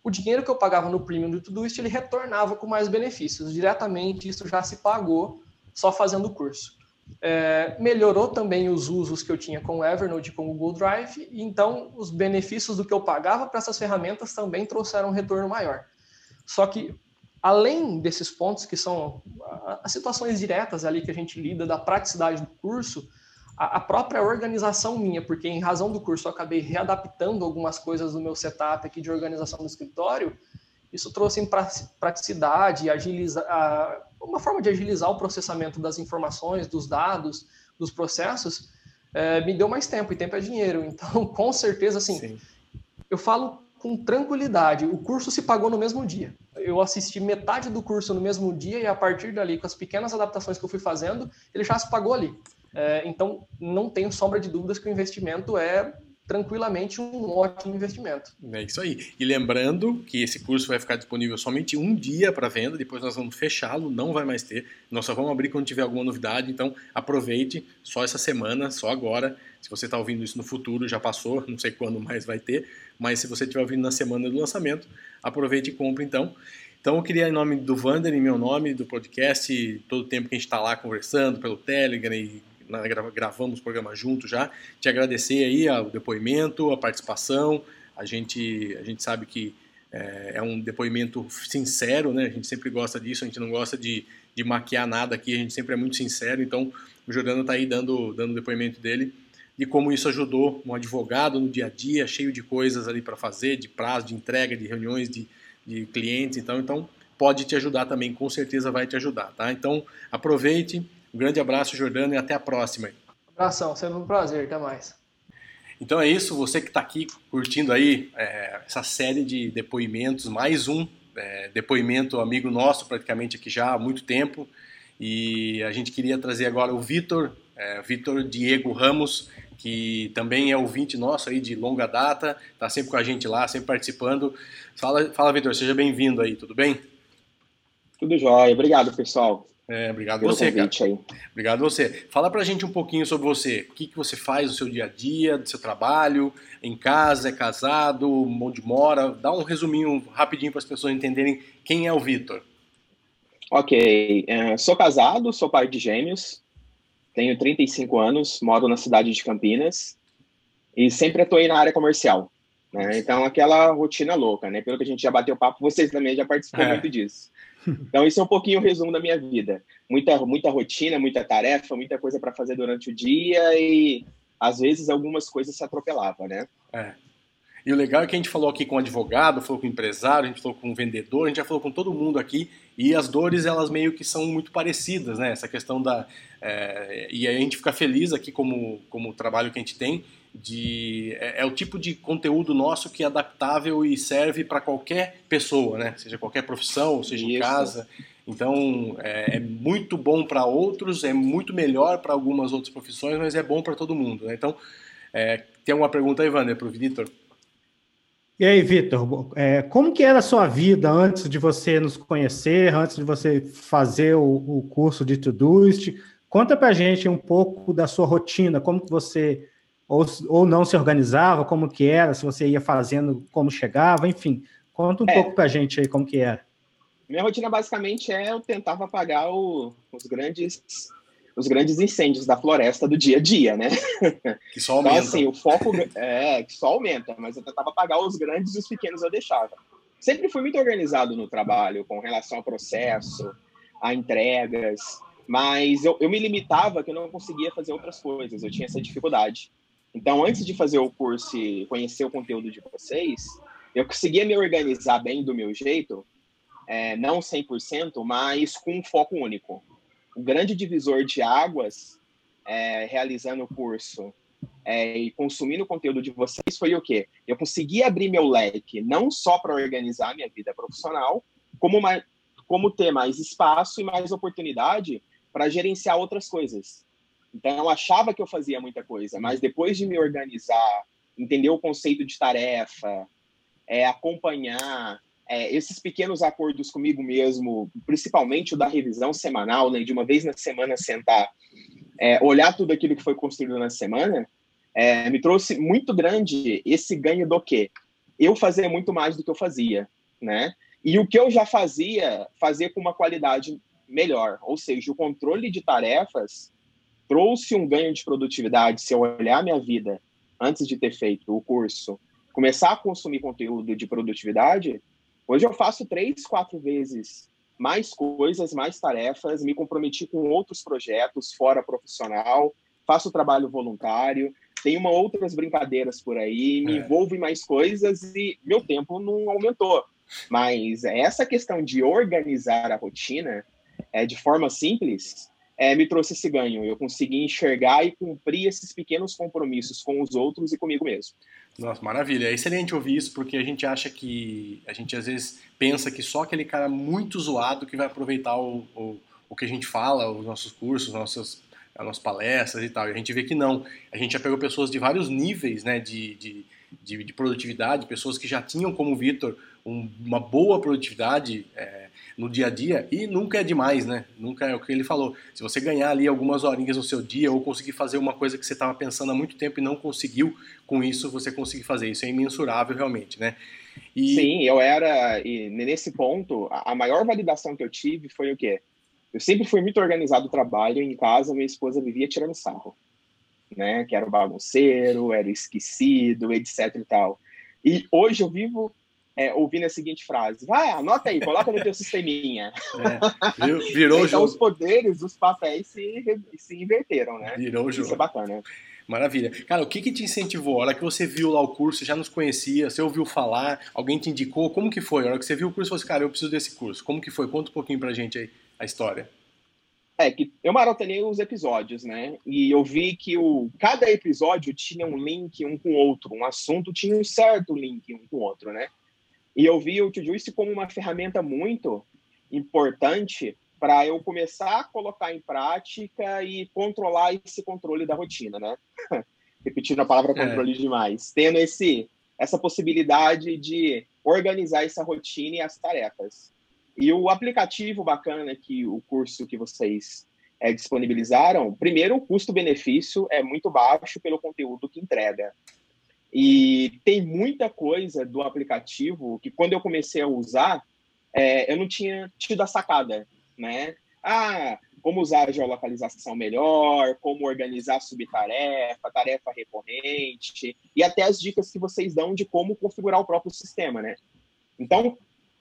Speaker 5: o dinheiro que eu pagava no Premium do Todoist, ele retornava com mais benefícios. Diretamente, isso já se pagou só fazendo o curso. É, melhorou também os usos que eu tinha com o Evernote e com o Google Drive, então os benefícios do que eu pagava para essas ferramentas também trouxeram um retorno maior. Só que, além desses pontos, que são as situações diretas ali que a gente lida, da praticidade do curso, a, própria organização minha, porque em razão do curso eu acabei readaptando algumas coisas do meu setup aqui de organização do escritório, isso trouxe em praticidade, agiliza, uma forma de agilizar o processamento das informações, dos dados, dos processos, é, me deu mais tempo, e tempo é dinheiro. [LAUGHS] Então, com certeza, assim, Sim. eu falo com tranquilidade, o curso se pagou no mesmo dia. Eu assisti metade do curso no mesmo dia e a partir dali, com as pequenas adaptações que eu fui fazendo, ele já se pagou ali. É, então, não tenho sombra de dúvidas que o investimento é tranquilamente um ótimo investimento.
Speaker 1: É isso aí. E lembrando que esse curso vai ficar disponível somente um dia para venda, depois nós vamos fechá-lo, não vai mais ter. Nós só vamos abrir quando tiver alguma novidade, então aproveite só essa semana, só agora. Se você está ouvindo isso no futuro, já passou, [LAUGHS] não sei quando mais vai ter, mas se você estiver ouvindo na semana do lançamento, aproveite e compre então. Então eu queria, em nome do Vander, em meu nome, do podcast, todo o tempo que a gente está lá conversando pelo Telegram e gravamos o programa junto já. Te agradecer aí o depoimento, a participação. A gente, a gente sabe que é, é, um depoimento sincero, né? A gente sempre gosta disso, a gente não gosta de, de maquiar nada aqui, a gente sempre é muito sincero. Então, o Jordano está aí dando, dando o depoimento dele de como isso ajudou um advogado no dia a dia, cheio de coisas ali para fazer, de prazo, de entrega, de reuniões de, de clientes. Então, então, pode te ajudar também, com certeza vai te ajudar, tá? Então, aproveite um grande abraço, Jordano, e até a próxima.
Speaker 5: Abração, sempre um prazer, até mais.
Speaker 1: Então é isso, você que está aqui curtindo aí é, essa série de depoimentos, mais um é, depoimento amigo nosso praticamente aqui já há muito tempo, e a gente queria trazer agora o Vitor, é, Vitor Diego Ramos, que também é ouvinte nosso aí de longa data, está sempre com a gente lá, sempre participando. Fala, fala Vitor, seja bem-vindo aí, tudo bem?
Speaker 6: Tudo jóia, obrigado pessoal.
Speaker 1: É, obrigado Pelo você, cara. Aí. Obrigado você. Fala pra gente um pouquinho sobre você. O que, que você faz no seu dia a dia, do seu trabalho, em casa, é casado, onde mora? Dá um resuminho rapidinho para as pessoas entenderem quem é o Vitor.
Speaker 6: Ok. É, sou casado, sou pai de gêmeos, tenho 35 anos, moro na cidade de Campinas e sempre atuei na área comercial. Né? Então, aquela rotina louca, né? Pelo que a gente já bateu papo, vocês também já participam é. muito disso. Então, isso é um pouquinho o resumo da minha vida. Muita, muita rotina, muita tarefa, muita coisa para fazer durante o dia e, às vezes, algumas coisas se atropelavam, né?
Speaker 1: É. E o legal é que a gente falou aqui com advogado, falou com empresário, a gente falou com vendedor, a gente já falou com todo mundo aqui e as dores elas meio que são muito parecidas, né? Essa questão da é, e aí a gente fica feliz aqui como como o trabalho que a gente tem de é, é, o tipo de conteúdo nosso que é adaptável e serve para qualquer pessoa, né? Seja qualquer profissão, seja Isso. em casa. Então é, é muito bom para outros, é muito melhor para algumas outras profissões, mas é bom para todo mundo. Né? Então é, tem alguma pergunta aí, Wander, para o Vitor?
Speaker 2: E aí, Vitor, é, como que era a sua vida antes de você nos conhecer, antes de você fazer o, o curso de Todoist? Conta para a gente um pouco da sua rotina, como que você ou, ou não se organizava, como que era, se você ia fazendo, como chegava, enfim. Conta um é, pouco para a gente aí como que era.
Speaker 6: Minha rotina basicamente é eu tentava apagar o, os grandes os grandes incêndios da floresta do dia a dia, né?
Speaker 1: Que só aumenta.
Speaker 6: Então, assim, o foco é que só aumenta, mas eu tentava pagar os grandes e os pequenos eu deixava. Sempre fui muito organizado no trabalho, com relação ao processo, a entregas, mas eu, eu me limitava que eu não conseguia fazer outras coisas, eu tinha essa dificuldade. Então, antes de fazer o curso e conhecer o conteúdo de vocês, eu conseguia me organizar bem do meu jeito, é, não 100%, mas com um foco único o grande divisor de águas é, realizando o curso é, e consumindo o conteúdo de vocês foi o quê? Eu consegui abrir meu leque não só para organizar minha vida profissional, como, mais, como ter mais espaço e mais oportunidade para gerenciar outras coisas. Então, eu achava que eu fazia muita coisa, mas depois de me organizar, entender o conceito de tarefa, é, acompanhar, é, esses pequenos acordos comigo mesmo, principalmente o da revisão semanal, né, de uma vez na semana sentar, é, olhar tudo aquilo que foi construído na semana, é, me trouxe muito grande esse ganho do quê? Eu fazer muito mais do que eu fazia, né? E o que eu já fazia, fazer com uma qualidade melhor, ou seja, o controle de tarefas trouxe um ganho de produtividade se eu olhar minha vida antes de ter feito o curso, começar a consumir conteúdo de produtividade, Hoje eu faço três, quatro vezes mais coisas, mais tarefas, me comprometi com outros projetos fora profissional, faço trabalho voluntário, tenho uma outras brincadeiras por aí, me é. envolvo em mais coisas e meu tempo não aumentou. Mas essa questão de organizar a rotina é, de forma simples é, me trouxe esse ganho. Eu consegui enxergar e cumprir esses pequenos compromissos com os outros e comigo mesmo.
Speaker 1: Nossa, maravilha. É excelente ouvir isso, porque a gente acha que. A gente às vezes pensa que só aquele cara muito zoado que vai aproveitar o, o, o que a gente fala, os nossos cursos, nossas, as nossas palestras e tal. E a gente vê que não. A gente já pegou pessoas de vários níveis né, de, de, de, de produtividade, pessoas que já tinham, como o Vitor, um, uma boa produtividade. É, no dia a dia e nunca é demais, né? Nunca é o que ele falou. Se você ganhar ali algumas horinhas no seu dia ou conseguir fazer uma coisa que você estava pensando há muito tempo e não conseguiu, com isso você conseguir fazer. Isso é imensurável realmente, né?
Speaker 6: E... Sim, eu era. E nesse ponto, a maior validação que eu tive foi o quê? Eu sempre fui muito organizado no trabalho, em casa minha esposa vivia tirando sarro, né? Que era bagunceiro, era esquecido, etc e tal. E hoje eu vivo é, ouvindo a seguinte frase: vai, anota aí, coloca no teu [LAUGHS] sisteminha. É, virou então, jogo. os poderes dos papéis se, se inverteram, né?
Speaker 1: Virou o jogo.
Speaker 6: Isso é bacana.
Speaker 1: Maravilha. Cara, o que, que te incentivou? A hora que você viu lá o curso, já nos conhecia, você ouviu falar, alguém te indicou? Como que foi? A hora que você viu o curso, você falou assim, cara, eu preciso desse curso. Como que foi? Conta um pouquinho pra gente aí a história.
Speaker 6: É, que eu maratonei os episódios, né? E eu vi que o, cada episódio tinha um link um com o outro, um assunto tinha um certo link um com o outro, né? E eu vi o Todoist como uma ferramenta muito importante para eu começar a colocar em prática e controlar esse controle da rotina, né? [LAUGHS] Repetindo a palavra é. controle é. demais. Tendo esse, essa possibilidade de organizar essa rotina e as tarefas. E o aplicativo bacana que o curso que vocês é, disponibilizaram, primeiro, o custo-benefício é muito baixo pelo conteúdo que entrega. E tem muita coisa do aplicativo que quando eu comecei a usar, é, eu não tinha tido a sacada, né? Ah, como usar a geolocalização melhor, como organizar subtarefa, tarefa recorrente, e até as dicas que vocês dão de como configurar o próprio sistema, né? Então,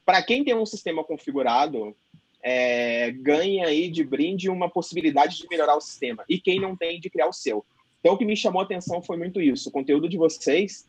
Speaker 6: para quem tem um sistema configurado, é, ganha aí de brinde uma possibilidade de melhorar o sistema, e quem não tem, de criar o seu. Então, o que me chamou a atenção foi muito isso. O conteúdo de vocês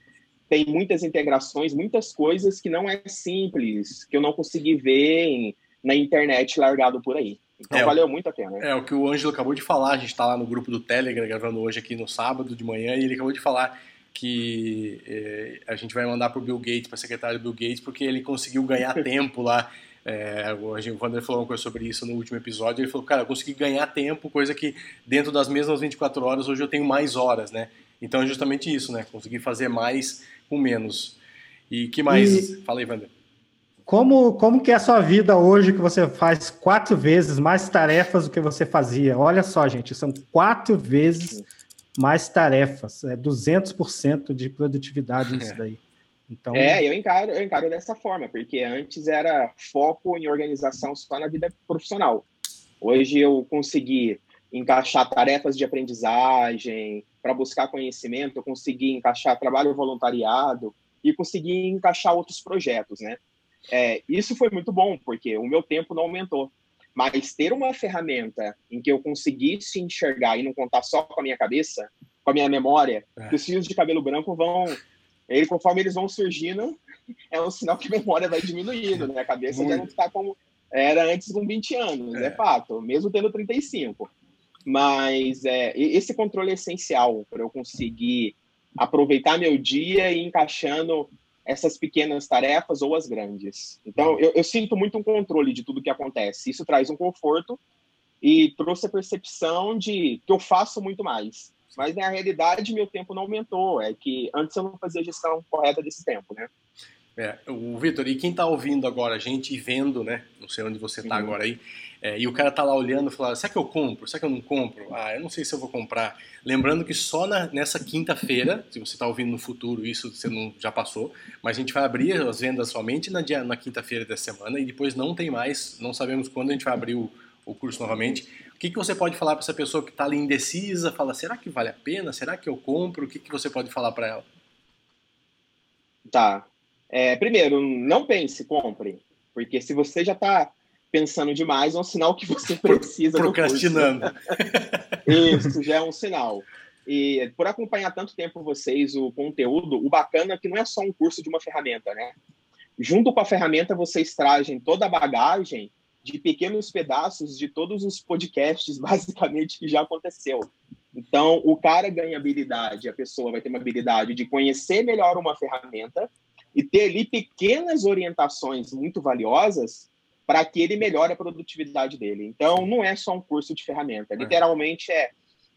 Speaker 6: tem muitas integrações, muitas coisas que não é simples, que eu não consegui ver em, na internet largado por aí. Então
Speaker 1: É,
Speaker 6: valeu muito a pena.
Speaker 1: É, o que o Ângelo acabou de falar, a gente está lá no grupo do Telegram gravando hoje aqui no sábado de manhã e ele acabou de falar que eh, a gente vai mandar para o Bill Gates, para a secretária do Bill Gates, porque ele conseguiu ganhar [LAUGHS] tempo lá. É, o Vander falou uma coisa sobre isso no último episódio. Ele falou, cara, eu consegui ganhar tempo, coisa que dentro das mesmas 24 horas hoje eu tenho mais horas, né? Então é justamente isso, né? Conseguir fazer mais com menos. E que mais? Fala aí, Vander.
Speaker 2: Como, como que é a sua vida hoje que você faz quatro vezes mais tarefas do que você fazia? Olha só, gente, são quatro vezes mais tarefas. É 200% de produtividade nisso [LAUGHS] daí. Então,
Speaker 6: É, eu encaro, eu encaro dessa forma, porque antes era foco em organização só na vida profissional. Hoje eu consegui encaixar tarefas de aprendizagem para buscar conhecimento, eu consegui encaixar trabalho voluntariado e consegui encaixar outros projetos, né? É, isso foi muito bom, porque o meu tempo não aumentou. Mas ter uma ferramenta em que eu conseguisse enxergar e não contar só com a minha cabeça, com a minha memória,
Speaker 1: É.
Speaker 6: que os fios de cabelo branco vão. Ele, conforme eles vão surgindo, é um sinal que a memória vai diminuindo, né? A cabeça já não está como era antes com 20 anos,
Speaker 1: É.
Speaker 6: é fato, mesmo tendo 35. Mas é, e- esse controle é essencial para eu conseguir aproveitar meu dia e ir encaixando essas pequenas tarefas ou as grandes. Então, eu, eu sinto muito um controle de tudo que acontece. Isso traz um conforto e trouxe a percepção de que eu faço muito mais. Mas, na realidade, meu tempo não aumentou. É que antes eu não fazia a gestão correta desse tempo, né?
Speaker 1: É, o Vitor, e quem tá ouvindo agora a gente e vendo, né? Não sei onde você tá
Speaker 6: Uhum.
Speaker 1: agora aí, é, e o cara tá lá olhando e falando, será que eu compro? Será que eu não compro? Ah, eu não sei se eu vou comprar. Lembrando que só na- nessa quinta-feira, se você tá ouvindo no futuro, isso você não já passou, mas a gente vai abrir as vendas somente na, dia- na quinta-feira dessa semana e depois não tem mais, não sabemos quando a gente vai abrir o, o curso novamente. O que, que você pode falar para essa pessoa que está ali indecisa? Fala, será que vale a pena? Será que eu compro? O que, que você pode falar para ela?
Speaker 6: Tá. É, primeiro, não pense, compre. Porque se você já está pensando demais, é um sinal que você precisa.
Speaker 1: Procrastinando. [LAUGHS]
Speaker 6: Isso já é um sinal. E por acompanhar tanto tempo vocês, o conteúdo, o bacana é que não é só um curso de uma ferramenta, né? Junto com a ferramenta, vocês trazem toda a bagagem de pequenos pedaços de todos os podcasts, [LAUGHS] basicamente, que já aconteceu. Então, o cara ganha habilidade, a pessoa vai ter uma habilidade de conhecer melhor uma ferramenta e ter ali pequenas orientações muito valiosas para que ele melhore a produtividade dele. Então, não é só um curso de ferramenta, literalmente é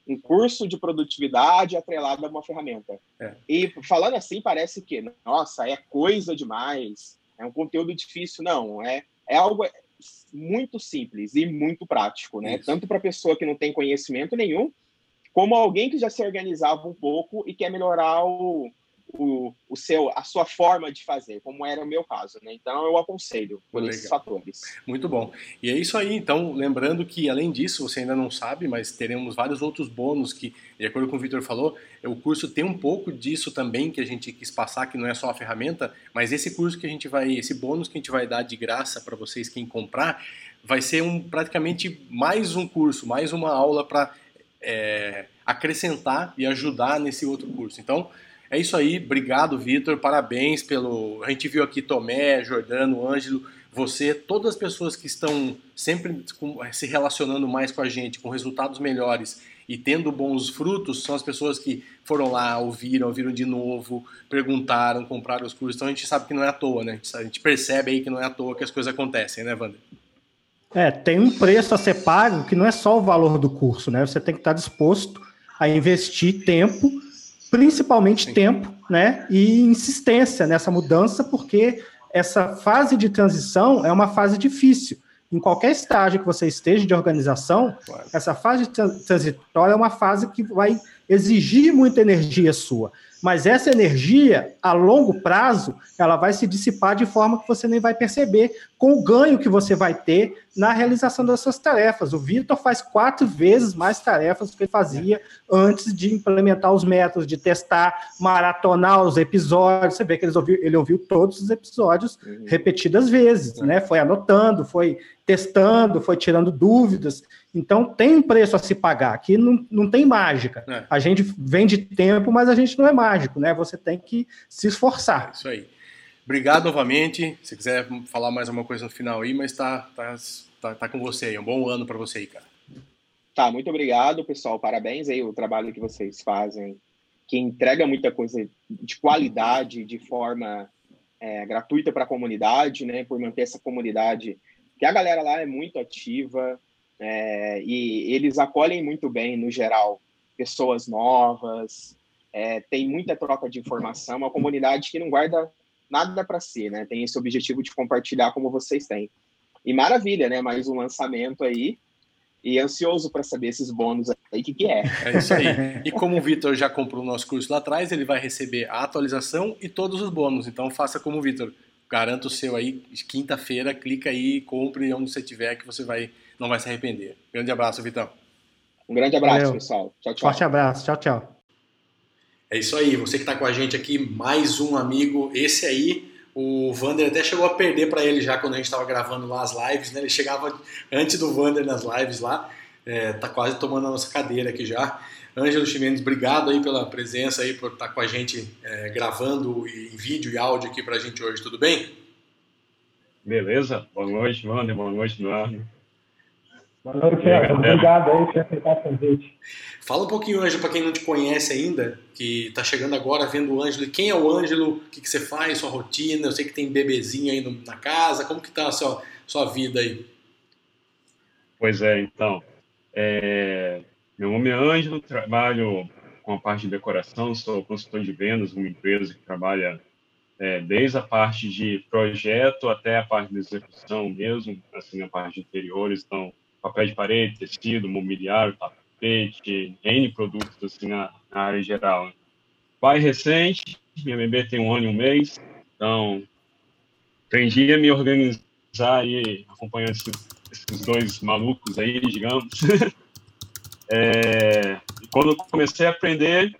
Speaker 6: um curso de produtividade atrelado a uma ferramenta.
Speaker 1: É.
Speaker 6: E falando assim, parece que, nossa, é coisa demais, é um conteúdo difícil. Não, é, é algo muito simples e muito prático, né?
Speaker 1: Isso.
Speaker 6: Tanto para pessoa que não tem conhecimento nenhum, como alguém que já se organizava um pouco e quer melhorar o, o, o seu, a sua forma de fazer, como era o meu caso, né? Então eu aconselho por
Speaker 1: Legal.
Speaker 6: esses fatores.
Speaker 1: Muito bom. E é isso aí. Então, lembrando que, além disso, você ainda não sabe, mas teremos vários outros bônus que, de acordo com o Victor falou, o curso tem um pouco disso também que a gente quis passar, que não é só a ferramenta, mas esse curso que a gente vai, esse bônus que a gente vai dar de graça para vocês, quem comprar, vai ser um praticamente mais um curso, mais uma aula para é, acrescentar e ajudar nesse outro curso. Então, é isso aí. Obrigado, Vitor. Parabéns pelo. A gente viu aqui Tomé, Jordano, Ângelo, você, todas as pessoas que estão sempre se relacionando mais com a gente, com resultados melhores e tendo bons frutos, são as pessoas que foram lá, ouviram, ouviram de novo, perguntaram, compraram os cursos. Então a gente sabe que não é à toa, né? A gente percebe aí que não é à toa que as coisas acontecem, né, Wander?
Speaker 2: É, tem um preço a ser pago que não é só o valor do curso, né? Você tem que estar disposto a investir tempo, principalmente
Speaker 1: Sim.
Speaker 2: tempo, né? E insistência nessa mudança, porque essa fase de transição é uma fase difícil. Em qualquer estágio que você esteja de organização,
Speaker 1: Claro.
Speaker 2: essa fase tran- transitória é uma fase que vai exigir muita energia sua. Mas essa energia, a longo prazo, ela vai se dissipar de forma que você nem vai perceber com o ganho que você vai ter na realização das suas tarefas. O Vitor faz quatro vezes mais tarefas do que ele fazia antes de implementar os métodos, de testar, maratonar os episódios. Você vê que eles ouviu, ele ouviu todos os episódios
Speaker 6: Uhum.
Speaker 2: repetidas vezes, né? Foi anotando, foi testando, foi tirando dúvidas. Então tem um preço a se pagar. Aqui não, não tem mágica.
Speaker 1: É.
Speaker 2: A gente vende tempo, mas a gente não é mágica. mágico, né? Você tem que se esforçar.
Speaker 1: É isso aí. Obrigado novamente. Se quiser falar mais alguma coisa no final aí, mas tá, tá, tá, tá com você aí. Um bom ano para você aí, cara.
Speaker 6: Tá, muito obrigado, pessoal. Parabéns aí o trabalho que vocês fazem, que entrega muita coisa de qualidade, de forma é, gratuita para a comunidade, né? Por manter essa comunidade, que a galera lá é muito ativa é, e eles acolhem muito bem, no geral, pessoas novas. É, tem muita troca de informação, uma comunidade que não guarda nada para si, né? Tem esse objetivo de compartilhar como vocês têm. E maravilha, né? Mais um lançamento aí. E ansioso para saber esses bônus aí, o que, que é.
Speaker 1: É isso aí. E como o Vitor já comprou o nosso curso lá atrás, ele vai receber a atualização e todos os bônus. Então faça como o Vitor. Garanta o seu aí, quinta-feira, clica aí, compre onde você estiver, que você vai, não vai se arrepender. Grande abraço, Vitão.
Speaker 6: Um grande abraço, Valeu. pessoal. Tchau, tchau.
Speaker 2: Forte abraço. Tchau, tchau.
Speaker 1: É isso aí, você que está com a gente aqui, mais um amigo. Esse aí, o Vander até chegou a perder para ele já quando a gente estava gravando lá as lives, né? Ele chegava antes do Vander nas lives lá, é, tá quase tomando a nossa cadeira aqui já. Ângelo Chimenez, obrigado aí pela presença aí, por estar tá com a gente é, gravando em vídeo e áudio aqui para a gente hoje, tudo bem?
Speaker 7: Beleza, boa noite, Vander, boa noite, Eduardo.
Speaker 2: Boa noite, Ângelo. Obrigado aí por aceitar o convite.
Speaker 1: Fala um pouquinho, Ângelo, para quem não te conhece ainda, que está chegando agora vendo o Ângelo. Quem é o Ângelo? O que, que você faz? Sua rotina? Eu sei que tem bebezinho aí no, na casa. Como que está a sua, sua vida aí?
Speaker 7: Pois é, então. É... Meu nome é Ângelo, trabalho com a parte de decoração, sou consultor de vendas, uma empresa que trabalha é, desde a parte de projeto até a parte de execução mesmo, assim, a parte de interiores, então papel de parede, tecido, mobiliário, tapete, N produtos assim na, na área geral. Né? Pai recente, minha bebê tem um ano e um mês, então aprendi a me organizar e acompanhando esses, esses dois malucos aí, digamos. [LAUGHS] é, quando eu comecei a aprender,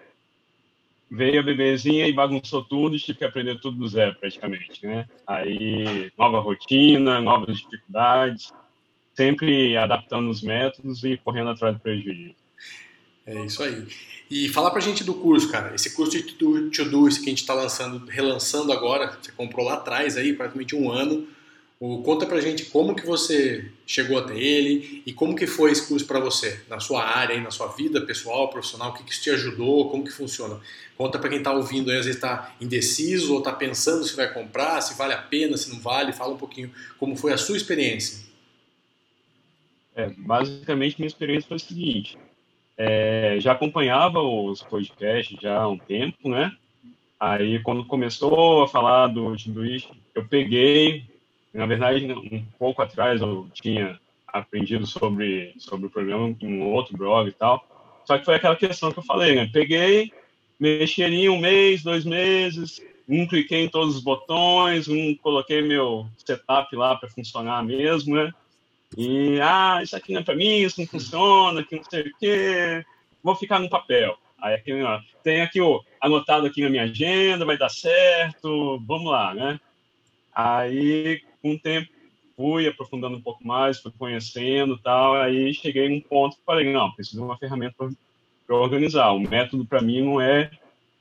Speaker 7: veio a bebezinha e bagunçou tudo, tive que aprender tudo do zero praticamente, né? Aí nova rotina, novas dificuldades, sempre adaptando os métodos e correndo atrás do prejuízo.
Speaker 1: É isso aí. E fala pra gente do curso, cara. Esse curso de To Do, esse que a gente está lançando, relançando agora, você comprou lá atrás aí, praticamente um ano. Conta pra gente como que você chegou até ele e como que foi esse curso para você, na sua área, na sua vida pessoal, profissional, o que, que isso te ajudou, como que funciona. Conta para quem está ouvindo aí, às vezes está indeciso ou está pensando se vai comprar, se vale a pena, se não vale. Fala um pouquinho como foi a sua experiência.
Speaker 7: É, basicamente, minha experiência foi a seguinte: é, já acompanhava os podcasts já há um tempo, né? Aí, quando começou a falar do Tinduíche, eu peguei, na verdade, um pouco atrás eu tinha aprendido sobre, sobre o programa em um outro blog e tal, só que foi aquela questão que eu falei, né? Peguei, mexi ali um mês, dois meses, um cliquei em todos os botões, um coloquei meu setup lá para funcionar mesmo, né? E, ah, isso aqui não é para mim, isso não funciona, que não sei o quê, vou ficar no papel. Aí aqui, ó, tem aqui ó, anotado aqui na minha agenda, vai dar certo, vamos lá, né? Aí, com o tempo, fui aprofundando um pouco mais, fui conhecendo tal, aí cheguei num ponto que falei, não, preciso de uma ferramenta para organizar. O método, para mim, não é,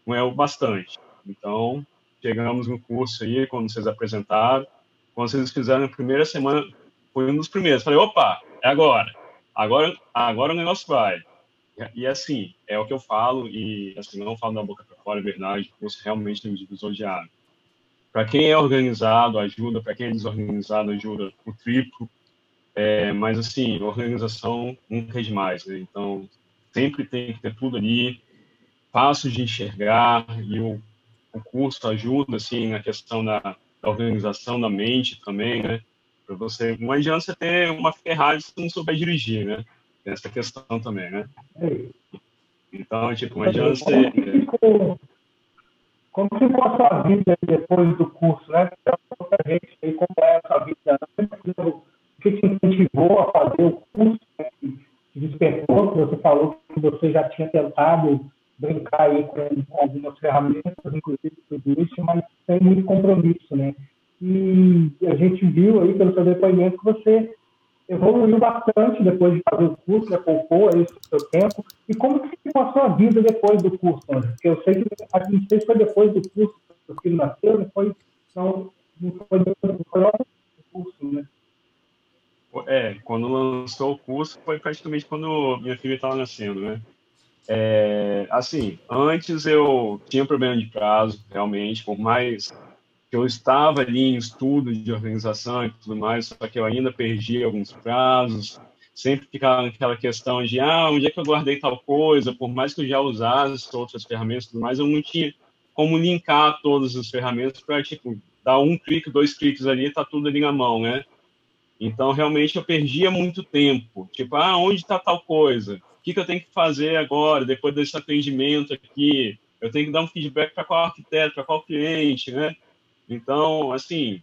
Speaker 7: não é o bastante. Então, chegamos no curso aí, quando vocês apresentaram, quando vocês fizeram a primeira semana, foi um dos primeiros. Falei, opa, é agora. Agora, agora o negócio vai. E, assim, é o que eu falo, e assim, não falo da boca para fora, é verdade, você realmente tem um divisor de água. Para quem é organizado, ajuda, para quem é desorganizado, ajuda o triplo. É, mas, assim, organização nunca é demais, né? Então, sempre tem que ter tudo ali, fácil de enxergar, e o, o curso ajuda, assim, na questão da, da organização da mente também, né? Para você, não adianta você ter uma Ferrari se não souber dirigir, né? Tem essa questão também, né? Então, tipo, não adianta você.
Speaker 2: Como ficou a sua vida depois do curso, né? Para a gente aí como é a sua vida O que te incentivou a fazer o curso? Né? Que despertou, que você falou que você já tinha tentado brincar aí com algumas ferramentas, inclusive tudo isso, mas sem muito compromisso, né? E a gente viu aí pelo seu depoimento que você evoluiu bastante depois de fazer o curso, né, poupou aí o seu tempo. E como que ficou a sua vida depois do curso, André? Porque eu sei que, não sei se foi depois do curso que o filho nasceu, depois não, não foi depois do curso, né?
Speaker 7: É, quando lançou o curso foi praticamente quando minha filha estava nascendo, né? É, assim, antes eu tinha problema de prazo, realmente, por mais eu estava ali em estudo de organização e tudo mais, só que eu ainda perdi alguns prazos, sempre ficava naquela questão de, ah, onde é que eu guardei tal coisa, por mais que eu já usasse outras ferramentas e tudo mais, eu não tinha como linkar todas as ferramentas para, tipo, dar um clique, dois cliques ali, tá tudo ali na mão, né? Então, realmente, eu perdia muito tempo. Tipo, ah, onde está tal coisa? O que, que eu tenho que fazer agora, depois desse atendimento aqui? Eu tenho que dar um feedback para qual arquiteto, para qual cliente, né? Então, assim,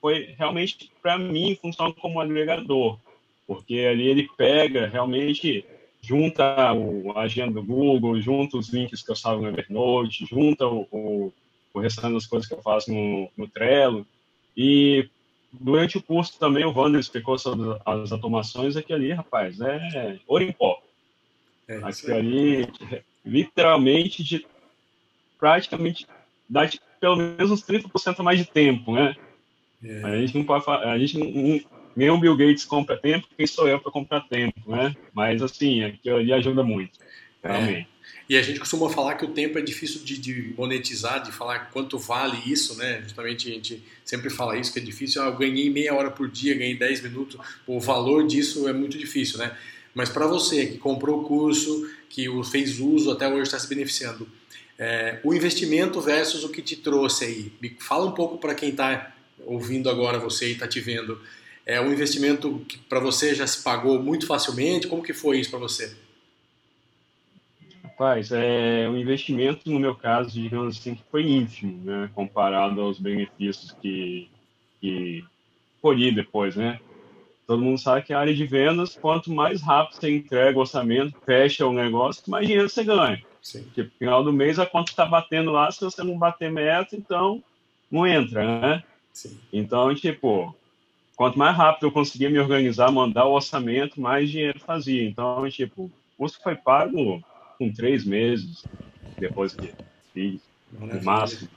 Speaker 7: foi realmente, para mim, funciona como agregador, porque ali ele pega, realmente, junta o, a agenda do Google, junta os links que eu salvo no Evernote, junta o, o, o restante das coisas que eu faço no, no Trello, e durante o curso também o Wander explicou sobre as automações, aqui ali, rapaz, é ouro em pó. É, aqui ali, literalmente, de, praticamente, dá de, pelo menos uns 30% a mais de tempo, né? É. A gente não pode a gente não, nem o Bill Gates compra tempo, quem sou eu para comprar tempo, né? Mas, assim, aquilo ali ajuda muito, realmente.
Speaker 1: É. E a gente costuma falar que o tempo é difícil de, de, monetizar, de falar quanto vale isso, né? Justamente a gente sempre fala isso, que é difícil. Ah, eu ganhei meia hora por dia, ganhei 10 minutos. O valor disso é muito difícil, né? Mas para você que comprou o curso, que o fez uso, até hoje está se beneficiando, é, o investimento versus o que te trouxe aí. Me fala um pouco para quem está ouvindo agora você e está te vendo. É um investimento que para você já se pagou muito facilmente? Como que foi isso para você?
Speaker 7: Rapaz, é, o investimento, no meu caso, digamos assim, foi ínfimo, né, comparado aos benefícios que, que colhi depois, né? Todo mundo sabe que a área de vendas, quanto mais rápido você entrega o orçamento, fecha o negócio, mais dinheiro você ganha. Sim. Porque no final do mês a conta está batendo lá, se você não bater meta, então não entra, né? Sim. Então, tipo, quanto mais rápido eu conseguia me organizar, mandar o orçamento, mais dinheiro fazia. Então, tipo, o custo foi pago com três meses depois que fiz, no máximo.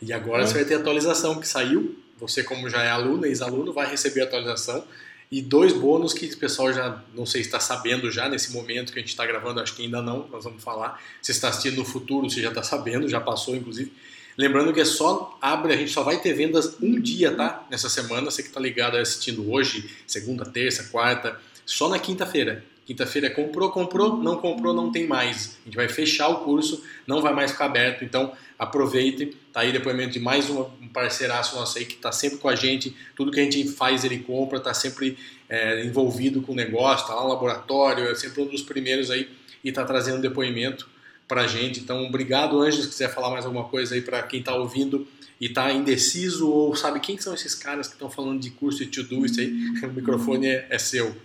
Speaker 1: E agora é. você vai ter atualização que saiu. Você, como já é aluno, ex-aluno, vai receber a atualização. E dois bônus que o pessoal já, não sei se está sabendo já nesse momento que a gente está gravando, acho que ainda não, nós vamos falar. Se está assistindo no futuro, você já está sabendo, já passou inclusive. Lembrando que é só abre, a gente só vai ter vendas um dia, tá? Nessa semana, você que está ligado assistindo hoje, segunda, terça, quarta, só na quinta-feira. Quinta-feira comprou, comprou, não comprou, não tem mais. A gente vai fechar o curso, não vai mais ficar aberto. Então aproveite. Tá aí depoimento de mais um parceiraço nosso aí que está sempre com a gente. Tudo que a gente faz ele compra, está sempre é, envolvido com o negócio, está lá no laboratório, é sempre um dos primeiros aí e está trazendo depoimento para a gente. Então obrigado, Anjos. Se quiser falar mais alguma coisa aí para quem está ouvindo e está indeciso ou sabe quem são esses caras que estão falando de curso de to-do, isso aí, [LAUGHS] o microfone é, é seu.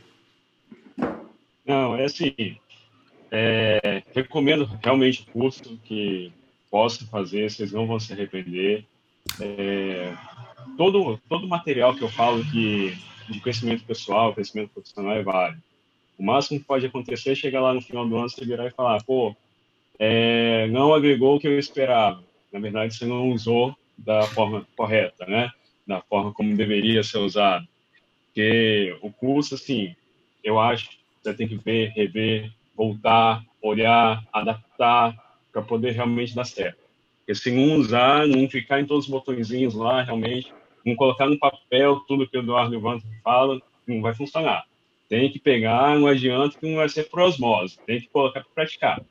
Speaker 7: Não, é assim, é, recomendo realmente o curso que possa fazer, vocês não vão se arrepender. É, todo todo material que eu falo que de crescimento pessoal, crescimento profissional é válido. O máximo que pode acontecer é chegar lá no final do ano, você virar e falar, pô, é, não agregou o que eu esperava. Na verdade, você não usou da forma correta, né? Da forma como deveria ser usado. Porque o curso, assim, eu acho você tem que ver, rever, voltar, olhar, adaptar para poder realmente dar certo. Porque se não usar, não ficar em todos os botõezinhos lá, realmente, não colocar no papel tudo que o Eduardo Levanto fala, não vai funcionar. Tem que pegar, não adianta que não vai ser por osmose, tem que colocar para praticar.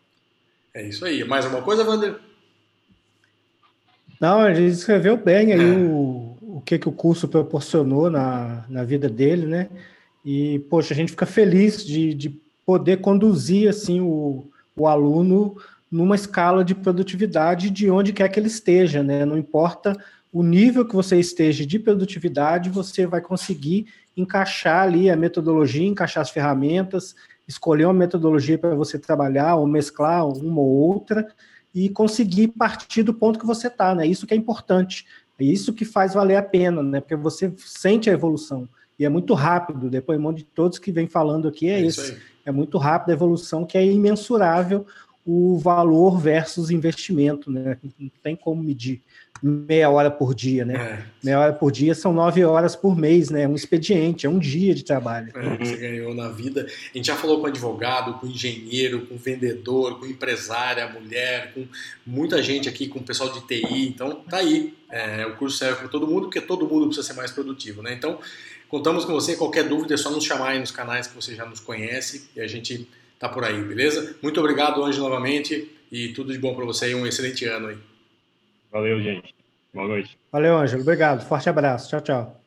Speaker 1: É isso aí. Mais alguma coisa, Wander?
Speaker 2: Não, a gente escreveu bem aí é. o, o que, que o curso proporcionou na, na vida dele, né? E, poxa, a gente fica feliz de, de poder conduzir assim o, o aluno numa escala de produtividade de onde quer que ele esteja, né? Não importa o nível que você esteja de produtividade, você vai conseguir encaixar ali a metodologia, encaixar as ferramentas, escolher uma metodologia para você trabalhar ou mesclar uma ou outra e conseguir partir do ponto que você está, né? Isso que é importante, é isso que faz valer a pena, né? Porque você sente a evolução. E é muito rápido. O depoimento de todos que vem falando aqui é, é esse. É muito rápido a evolução que é imensurável o valor versus investimento, né? Não tem como medir meia hora por dia, né? É. Meia hora por dia são nove horas por mês, né? É um expediente, é um dia de trabalho.
Speaker 1: É, você ganhou na vida. A gente já falou com advogado, com engenheiro, com vendedor, com empresária, mulher, com muita gente aqui, com o pessoal de TI. Então, tá aí. É, o curso serve para todo mundo, porque todo mundo precisa ser mais produtivo, né? Então, contamos com você. Qualquer dúvida é só nos chamar aí nos canais que você já nos conhece e a gente tá por aí, beleza? Muito obrigado, Anjo, novamente e tudo de bom para você e um excelente ano aí.
Speaker 7: Valeu, gente. Boa noite.
Speaker 2: Valeu, Ângelo. Obrigado. Forte abraço. Tchau, tchau.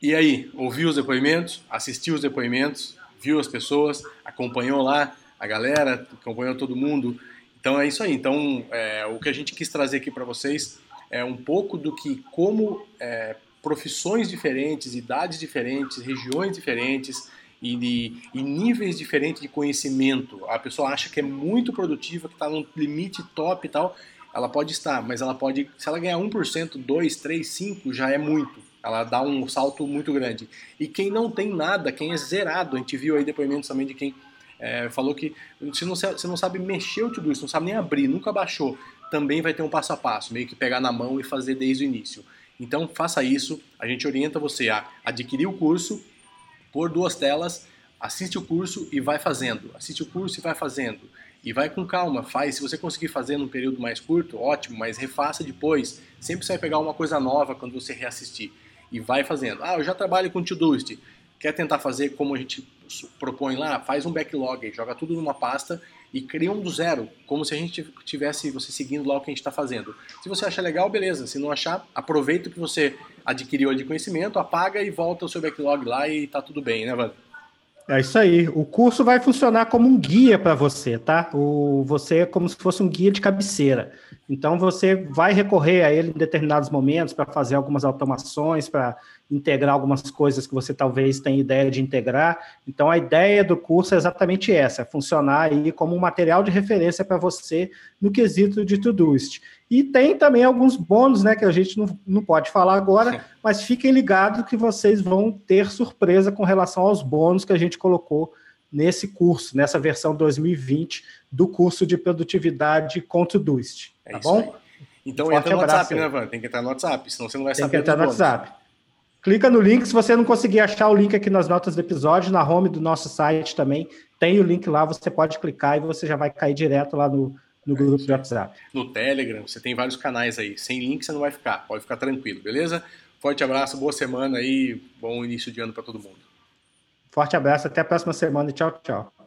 Speaker 1: E aí, ouviu os depoimentos? Assistiu os depoimentos? Viu as pessoas? Acompanhou lá a galera? Acompanhou todo mundo? Então é isso aí. Então, é, o que a gente quis trazer aqui para vocês é um pouco do que, como é, profissões diferentes, idades diferentes, regiões diferentes, e, de, e níveis diferentes de conhecimento. A pessoa acha que é muito produtiva, que está no limite top e tal. Ela pode estar, mas ela pode, se ela ganhar 1%, 2, 3, 5, já é muito. Ela dá um salto muito grande. E quem não tem nada, quem é zerado, a gente viu aí depoimentos também de quem é, falou que se não, você não sabe mexer o tudo isso, não sabe nem abrir, nunca baixou, também vai ter um passo a passo, meio que pegar na mão e fazer desde o início. Então faça isso, a gente orienta você a adquirir o curso por duas telas, assiste o curso e vai fazendo. Assiste o curso e vai fazendo. E vai com calma, faz. Se você conseguir fazer num período mais curto, ótimo, mas refaça depois. Sempre você vai pegar uma coisa nova quando você reassistir. E vai fazendo. Ah, eu já trabalho com Todoist. Quer tentar fazer como a gente propõe lá? Faz um backlog, joga tudo numa pasta e cria um do zero, como se a gente tivesse você seguindo lá o que a gente está fazendo. Se você achar legal, beleza. Se não achar, aproveita que você adquiriu de conhecimento, apaga e volta o seu backlog lá e tá tudo bem, né, Wanda?
Speaker 2: É isso aí. O curso vai funcionar como um guia para você, tá? O, você é como se fosse um guia de cabeceira. Então você vai recorrer a ele em determinados momentos para fazer algumas automações, para integrar algumas coisas que você talvez tenha ideia de integrar. Então a ideia do curso é exatamente essa, é funcionar aí como um material de referência para você no quesito de Todoist. E tem também alguns bônus, né, que a gente não, não pode falar agora, mas fiquem ligados que vocês vão ter surpresa com relação aos bônus que a gente colocou nesse curso, nessa versão 2020 do curso de produtividade com Todoist. É tá bom? Aí.
Speaker 1: Então Forte entra no WhatsApp, né, Van? Tem que entrar no WhatsApp, senão você não vai
Speaker 2: Tem
Speaker 1: saber.
Speaker 2: Tem que entrar no WhatsApp. Clica no link, se você não conseguir achar o link aqui nas notas do episódio, na home do nosso site também, tem o link lá, você pode clicar e você já vai cair direto lá no, no grupo de WhatsApp.
Speaker 1: No Telegram, você tem vários canais aí. Sem link você não vai ficar, pode ficar tranquilo, beleza? Forte abraço, boa semana aí, bom início de ano para todo mundo.
Speaker 2: Forte abraço, até a próxima semana e tchau, tchau.